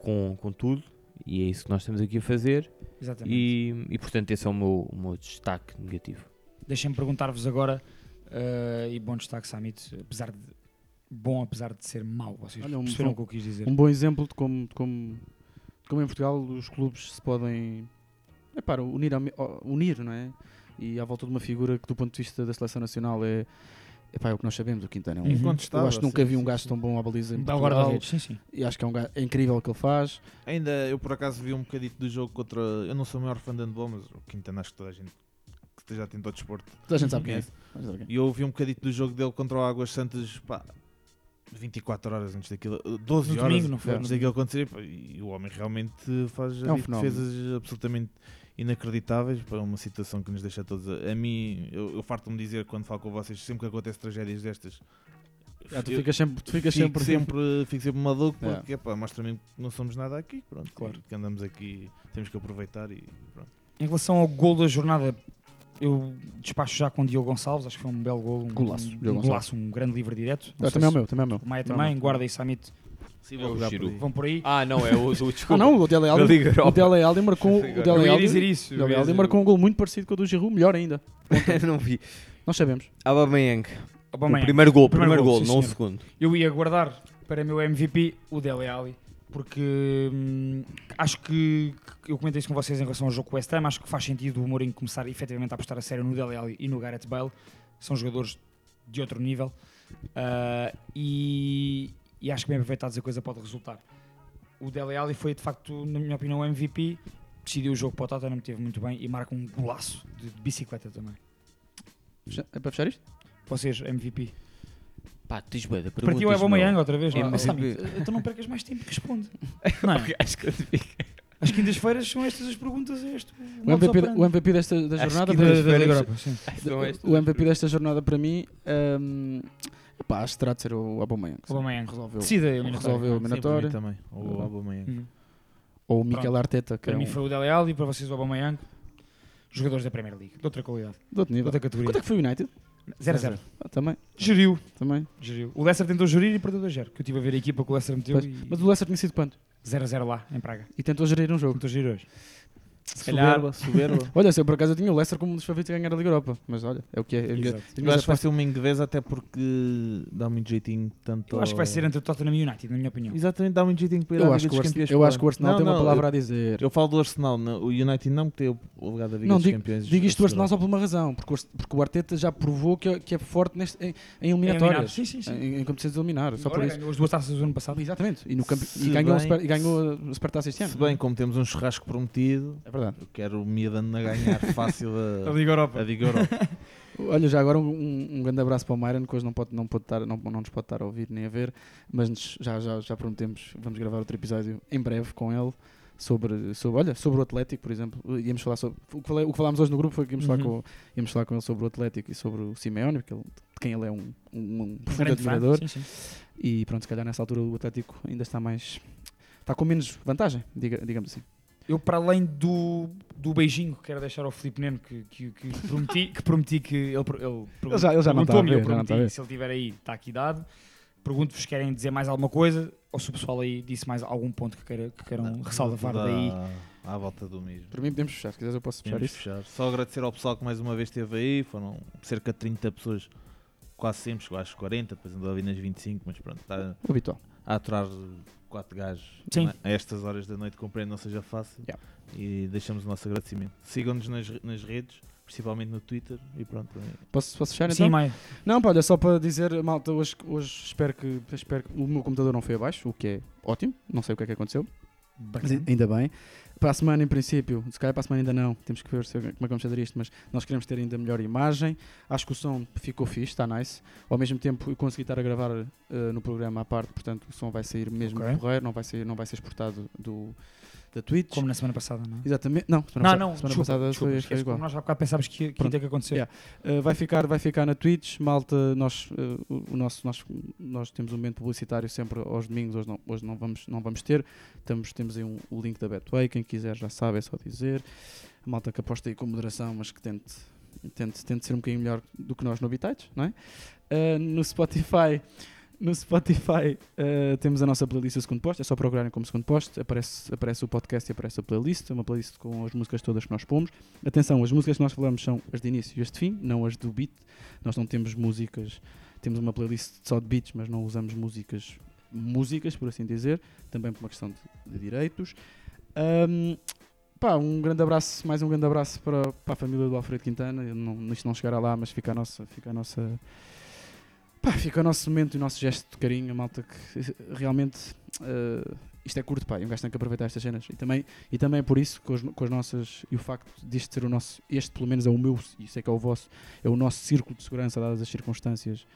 com, com tudo, e é isso que nós estamos aqui a fazer, Exatamente. e, e portanto esse é o meu, o meu destaque negativo. Deixem-me perguntar-vos agora, eh, e bom destaque, Samit, apesar de bom, apesar de ser mau, vocês Olha, um perceberam bom- o que eu quis dizer? Um bom exemplo de como, de como, de como em Portugal os clubes se podem unir, ao me- ao- unir, não é? E à volta de uma figura que, do ponto de vista da seleção nacional, é, epá, é o que nós sabemos. O Quintana é um. Uhum. Eu Incontestável, acho que nunca sim, vi um gajo sim. tão bom à baliza em Portugal. guarda-redes, sim, sim. E acho que é, um gajo, é incrível o que ele faz. Ainda eu por acaso vi um bocadito do jogo contra. Eu não sou o maior fã de handball, mas o Quintana acho que toda a gente que esteja atento ao desporto. Toda a gente sabe quem é. Toda a gente sabe quem é. E eu vi um bocadito do jogo dele contra o Águas Santas, pá, 24 horas antes daquilo, 12 No horas domingo, não foi? antes daquilo acontecer. pá, E o homem realmente faz É um defesas absolutamente inacreditáveis para uma situação que nos deixa todos. A, a mim, eu, eu farto-me dizer quando falo com vocês, sempre que acontece tragédias destas. Ah, tu ficas sempre, tu ficas fico sempre, sempre, fico sempre maluco É. porque epá, mostra-me que não somos nada aqui. Pronto, Claro. que andamos aqui, temos que aproveitar e pronto. Em relação ao gol da jornada, eu despacho já com o Diogo Gonçalves, acho que foi um belo gol, um, Golaço, um, um golaço, um grande livre direto. Sei também é o meu, também é o meu. O Maia também. Guarda e Samit Sim, o Giroud. vão por aí. Ah, não, é o, o Ah não, o Dele Alli, o. Dele Alli marcou, o Eu Dele Alli, dizer isso. eu Dele Alli marcou um gol muito parecido com o do Giroud, melhor ainda. não vi. Nós sabemos. Aubameyang. Aubameyang. O primeiro gol, o Primeiro primeiro gol, gol, não o segundo. Eu ia guardar para meu MVP o Dele Alli, porque hum, acho que, que eu comentei isso com vocês em relação ao jogo com o West Ham, acho que faz sentido o Mourinho começar efetivamente a apostar a sério no Dele Alli e no Gareth Bale, são jogadores de outro nível ah, e, e acho que bem aproveitados a coisa pode resultar. O Dele Alli foi de facto, na minha opinião, o MVP, decidiu o jogo para o Tottenham, teve muito bem e marca um golaço de, de bicicleta também. É para fechar isto? Vocês, MVP. Pá, tens bué da Para ti é o Aubameyang outra vez. É, mas- Sammy, então não percas mais tempo que responde. Não é? Acho que As quintas-feiras são estas as perguntas a este. O MVP, o MVP desta da jornada das mim- férias- Europa, sim. O MVP desta jornada para mim hum, epá, acho que terá de ser o Aubameyang. sim. Aubameyang. resolveu, Decida a resolveu a eliminatória. também. O Uhum. Aubameyang. Uhum. Ou o Mikel Pronto. Arteta, que Para é mim um, foi o Dele Alli, para vocês o Aubameyang. Jogadores da Premier League, de outra qualidade, de outro de nível. outra categoria. Quanto é que foi o United? 0-0. Ah, também, Geriu. também. Geriu. O Leicester tentou gerir e perdeu 2-0. Que eu estive a ver a equipa que o Leicester meteu Pois. e Mas o Leicester tinha sido quanto? 0-0 lá, em Praga. E tentou gerir um jogo. Tentou gerir hoje. Se calhar. Soberba, soberba. Olha, se eu por acaso eu tinha o Leicester como um dos favoritos a ganhar a Liga Europa. Mas olha, é o que é. Eu, Exato. Eu acho que vai ser um de vez, até porque dá muito jeitinho tanto. Eu acho que vai ser entre o Tottenham e o United, na minha opinião. Exatamente, dá muito jeitinho para ir eu à acho Liga que o dos Arsenal, Campeões. eu acho que o. Arsenal Não, tem uma não, palavra eu, a dizer. eu falo do Arsenal, não, o United não, porque tem o lugar da Liga Não, dos digo, Campeões. digo isto do Arsenal só por uma razão, porque o, porque o Arteta já provou que é, que é forte neste, em, em eliminatórias, Sim, sim, sim. em, em competições de eliminar, só por isso. ganhou as duas taças do ano passado. Exatamente, e, no e ganhou, a bem- e a Supertaça este ano. Se bem como temos um churrasco prometido, É verdade. eu quero o Miadano a ganhar fácil a, Liga Europa. a Liga Europa. Olha, já agora um, um- grande abraço para o Myron, que hoje não, pode, não, pode estar, não, não nos pode estar a ouvir nem a ver, mas já, já, já prometemos, vamos gravar outro episódio em breve com ele. Sobre, sobre, olha, sobre o Atlético, por exemplo, íamos falar sobre o que, falei- o que falámos hoje no grupo foi que íamos, falar Uhum. com, íamos falar com ele sobre o Atlético e sobre o Simeone, porque ele- de quem ele é um, um, um profundo admirador. Sim, sim. E pronto, se calhar nessa altura o Atlético ainda está mais. está com menos vantagem, diga- digamos assim. Eu, para além do, do beijinho que quero deixar ao Filipe Neno, que, que, que prometi, que prometi que ele, ele, Ele já- ele já não está a perguntou-me, ver, eu já não está a prometi, ver. se ele estiver aí, está aqui dado. Pergunto-vos se querem dizer mais alguma coisa ou se o pessoal aí disse mais algum ponto que, queira, que queiram ressalvar Dá daí. À volta do mesmo. Para mim podemos fechar, se quiseres eu posso fechar Podemos isso. fechar. Só agradecer ao pessoal que mais uma vez esteve aí. Foram cerca de 30 pessoas, quase sempre, chegou às 40, depois andou ali nas 25, mas pronto, está O habitual. a aturar quatro gajos Sim. a estas horas da noite, compreendo não seja fácil. Yeah. E deixamos o nosso agradecimento. Sigam-nos nas, nas redes, principalmente no Twitter. E pronto, Posso, posso fechar Sim, então? Maia. Não, pá, olha, só para dizer, malta, hoje, hoje espero, que, espero que o meu computador não foi abaixo, o que é ótimo, não sei o que é que aconteceu, Bacana. ainda bem. Para a semana, em princípio, se calhar para a semana ainda não, temos que ver como é que vamos fazer isto, mas nós queremos ter ainda melhor imagem. Acho que o som ficou fixe, está nice. Ao mesmo tempo, eu consegui estar a gravar eh, no programa à parte, portanto, o som vai sair mesmo Ok. porreiro, não vai, sair, não vai ser exportado do, da Twitch. Como na semana passada, não é? Exatamente, não, semana Não, não, semana desculpa, passada desculpa, foi, foi igual. nós há bocado pensávamos que, que ia que acontecer. Yeah. Uh, vai, ficar, vai ficar na Twitch, malta. Nós, uh, o o nosso, nós, nós temos um momento publicitário sempre aos domingos, hoje não, hoje não, vamos, não vamos ter. Temos, temos aí um, o link da Betway, quem quiser já sabe, é só dizer. A malta que aposta aí com moderação, mas que tente, tente, tente ser um bocadinho melhor do que nós no Habitats, não é? Uh, no Spotify. No Spotify uh, temos a nossa playlist do segundo posto, é só procurarem como segundo posto, aparece, aparece o podcast e aparece a playlist, uma playlist com as músicas todas que nós pomos. Atenção, as músicas que nós falamos são as de início e as de fim, não as do beat. Nós não temos músicas, temos uma playlist só de beats, mas não usamos músicas, músicas, por assim dizer, também por uma questão de, de direitos. Ahm, pá, um grande abraço, mais um grande abraço para, para a família do Alfredo Quintana. Eu não, isto não chegará lá, mas fica a nossa, fica a nossa, pá, fica o nosso momento e o nosso gesto de carinho, malta que eh, realmente eh, isto é curto, pá, e um gajo tem que aproveitar estas cenas. E também, e também por isso, com, as, com as nossas, e o facto disto ser o nosso, este pelo menos é o meu, e sei que é o vosso, é o nosso círculo de segurança, dadas as circunstâncias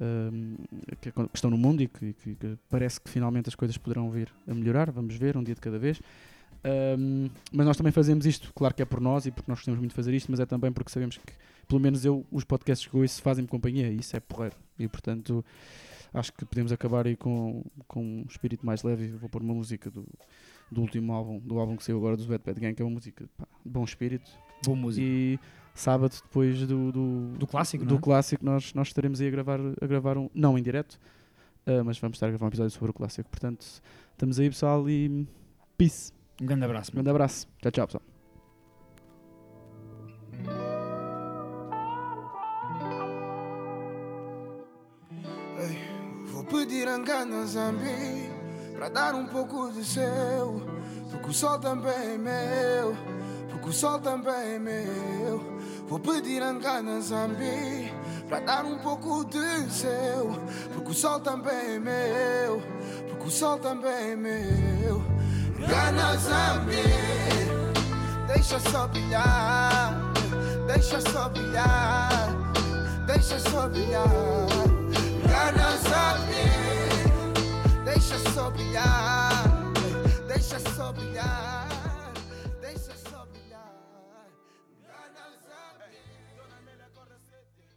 hum, que, que estão no mundo e que, que- que parece que finalmente as coisas poderão vir a melhorar. Vamos ver, um dia de cada vez. Hum, mas nós também fazemos isto, claro que é por nós e porque nós gostamos muito de fazer isto, mas é também porque sabemos que, pelo menos eu, os podcasts que ouço fazem-me companhia e isso é porreiro. E portanto, acho que podemos acabar aí com, com um espírito mais leve. Vou pôr uma música do, do último álbum, do álbum que saiu agora dos Bad Bad Gang, que é uma música pá, de bom espírito. Boa música. E sábado, depois do, do, Do clássico, do é? clássico nós, nós estaremos aí a gravar, a gravar um, não em direto, ah, mas vamos estar a gravar um episódio sobre o clássico. Portanto, estamos aí, pessoal, e peace. Um grande abraço. Um grande abraço. Tchau, tchau, pessoal. Vou pedir engano a Zambi Pra dar um pouco de seu. Porque o sol também é meu Porque o sol também é meu. Vou pedir engano a Zambi Pra dar um pouco de seu. Porque o sol também é meu Porque o sol também é meu. Engana Zambi Deixa só brilhar Deixa só brilhar Deixa só brilhar. Engana Zambi Deixa só brilhar, ah. deixa só brilhar. Ah.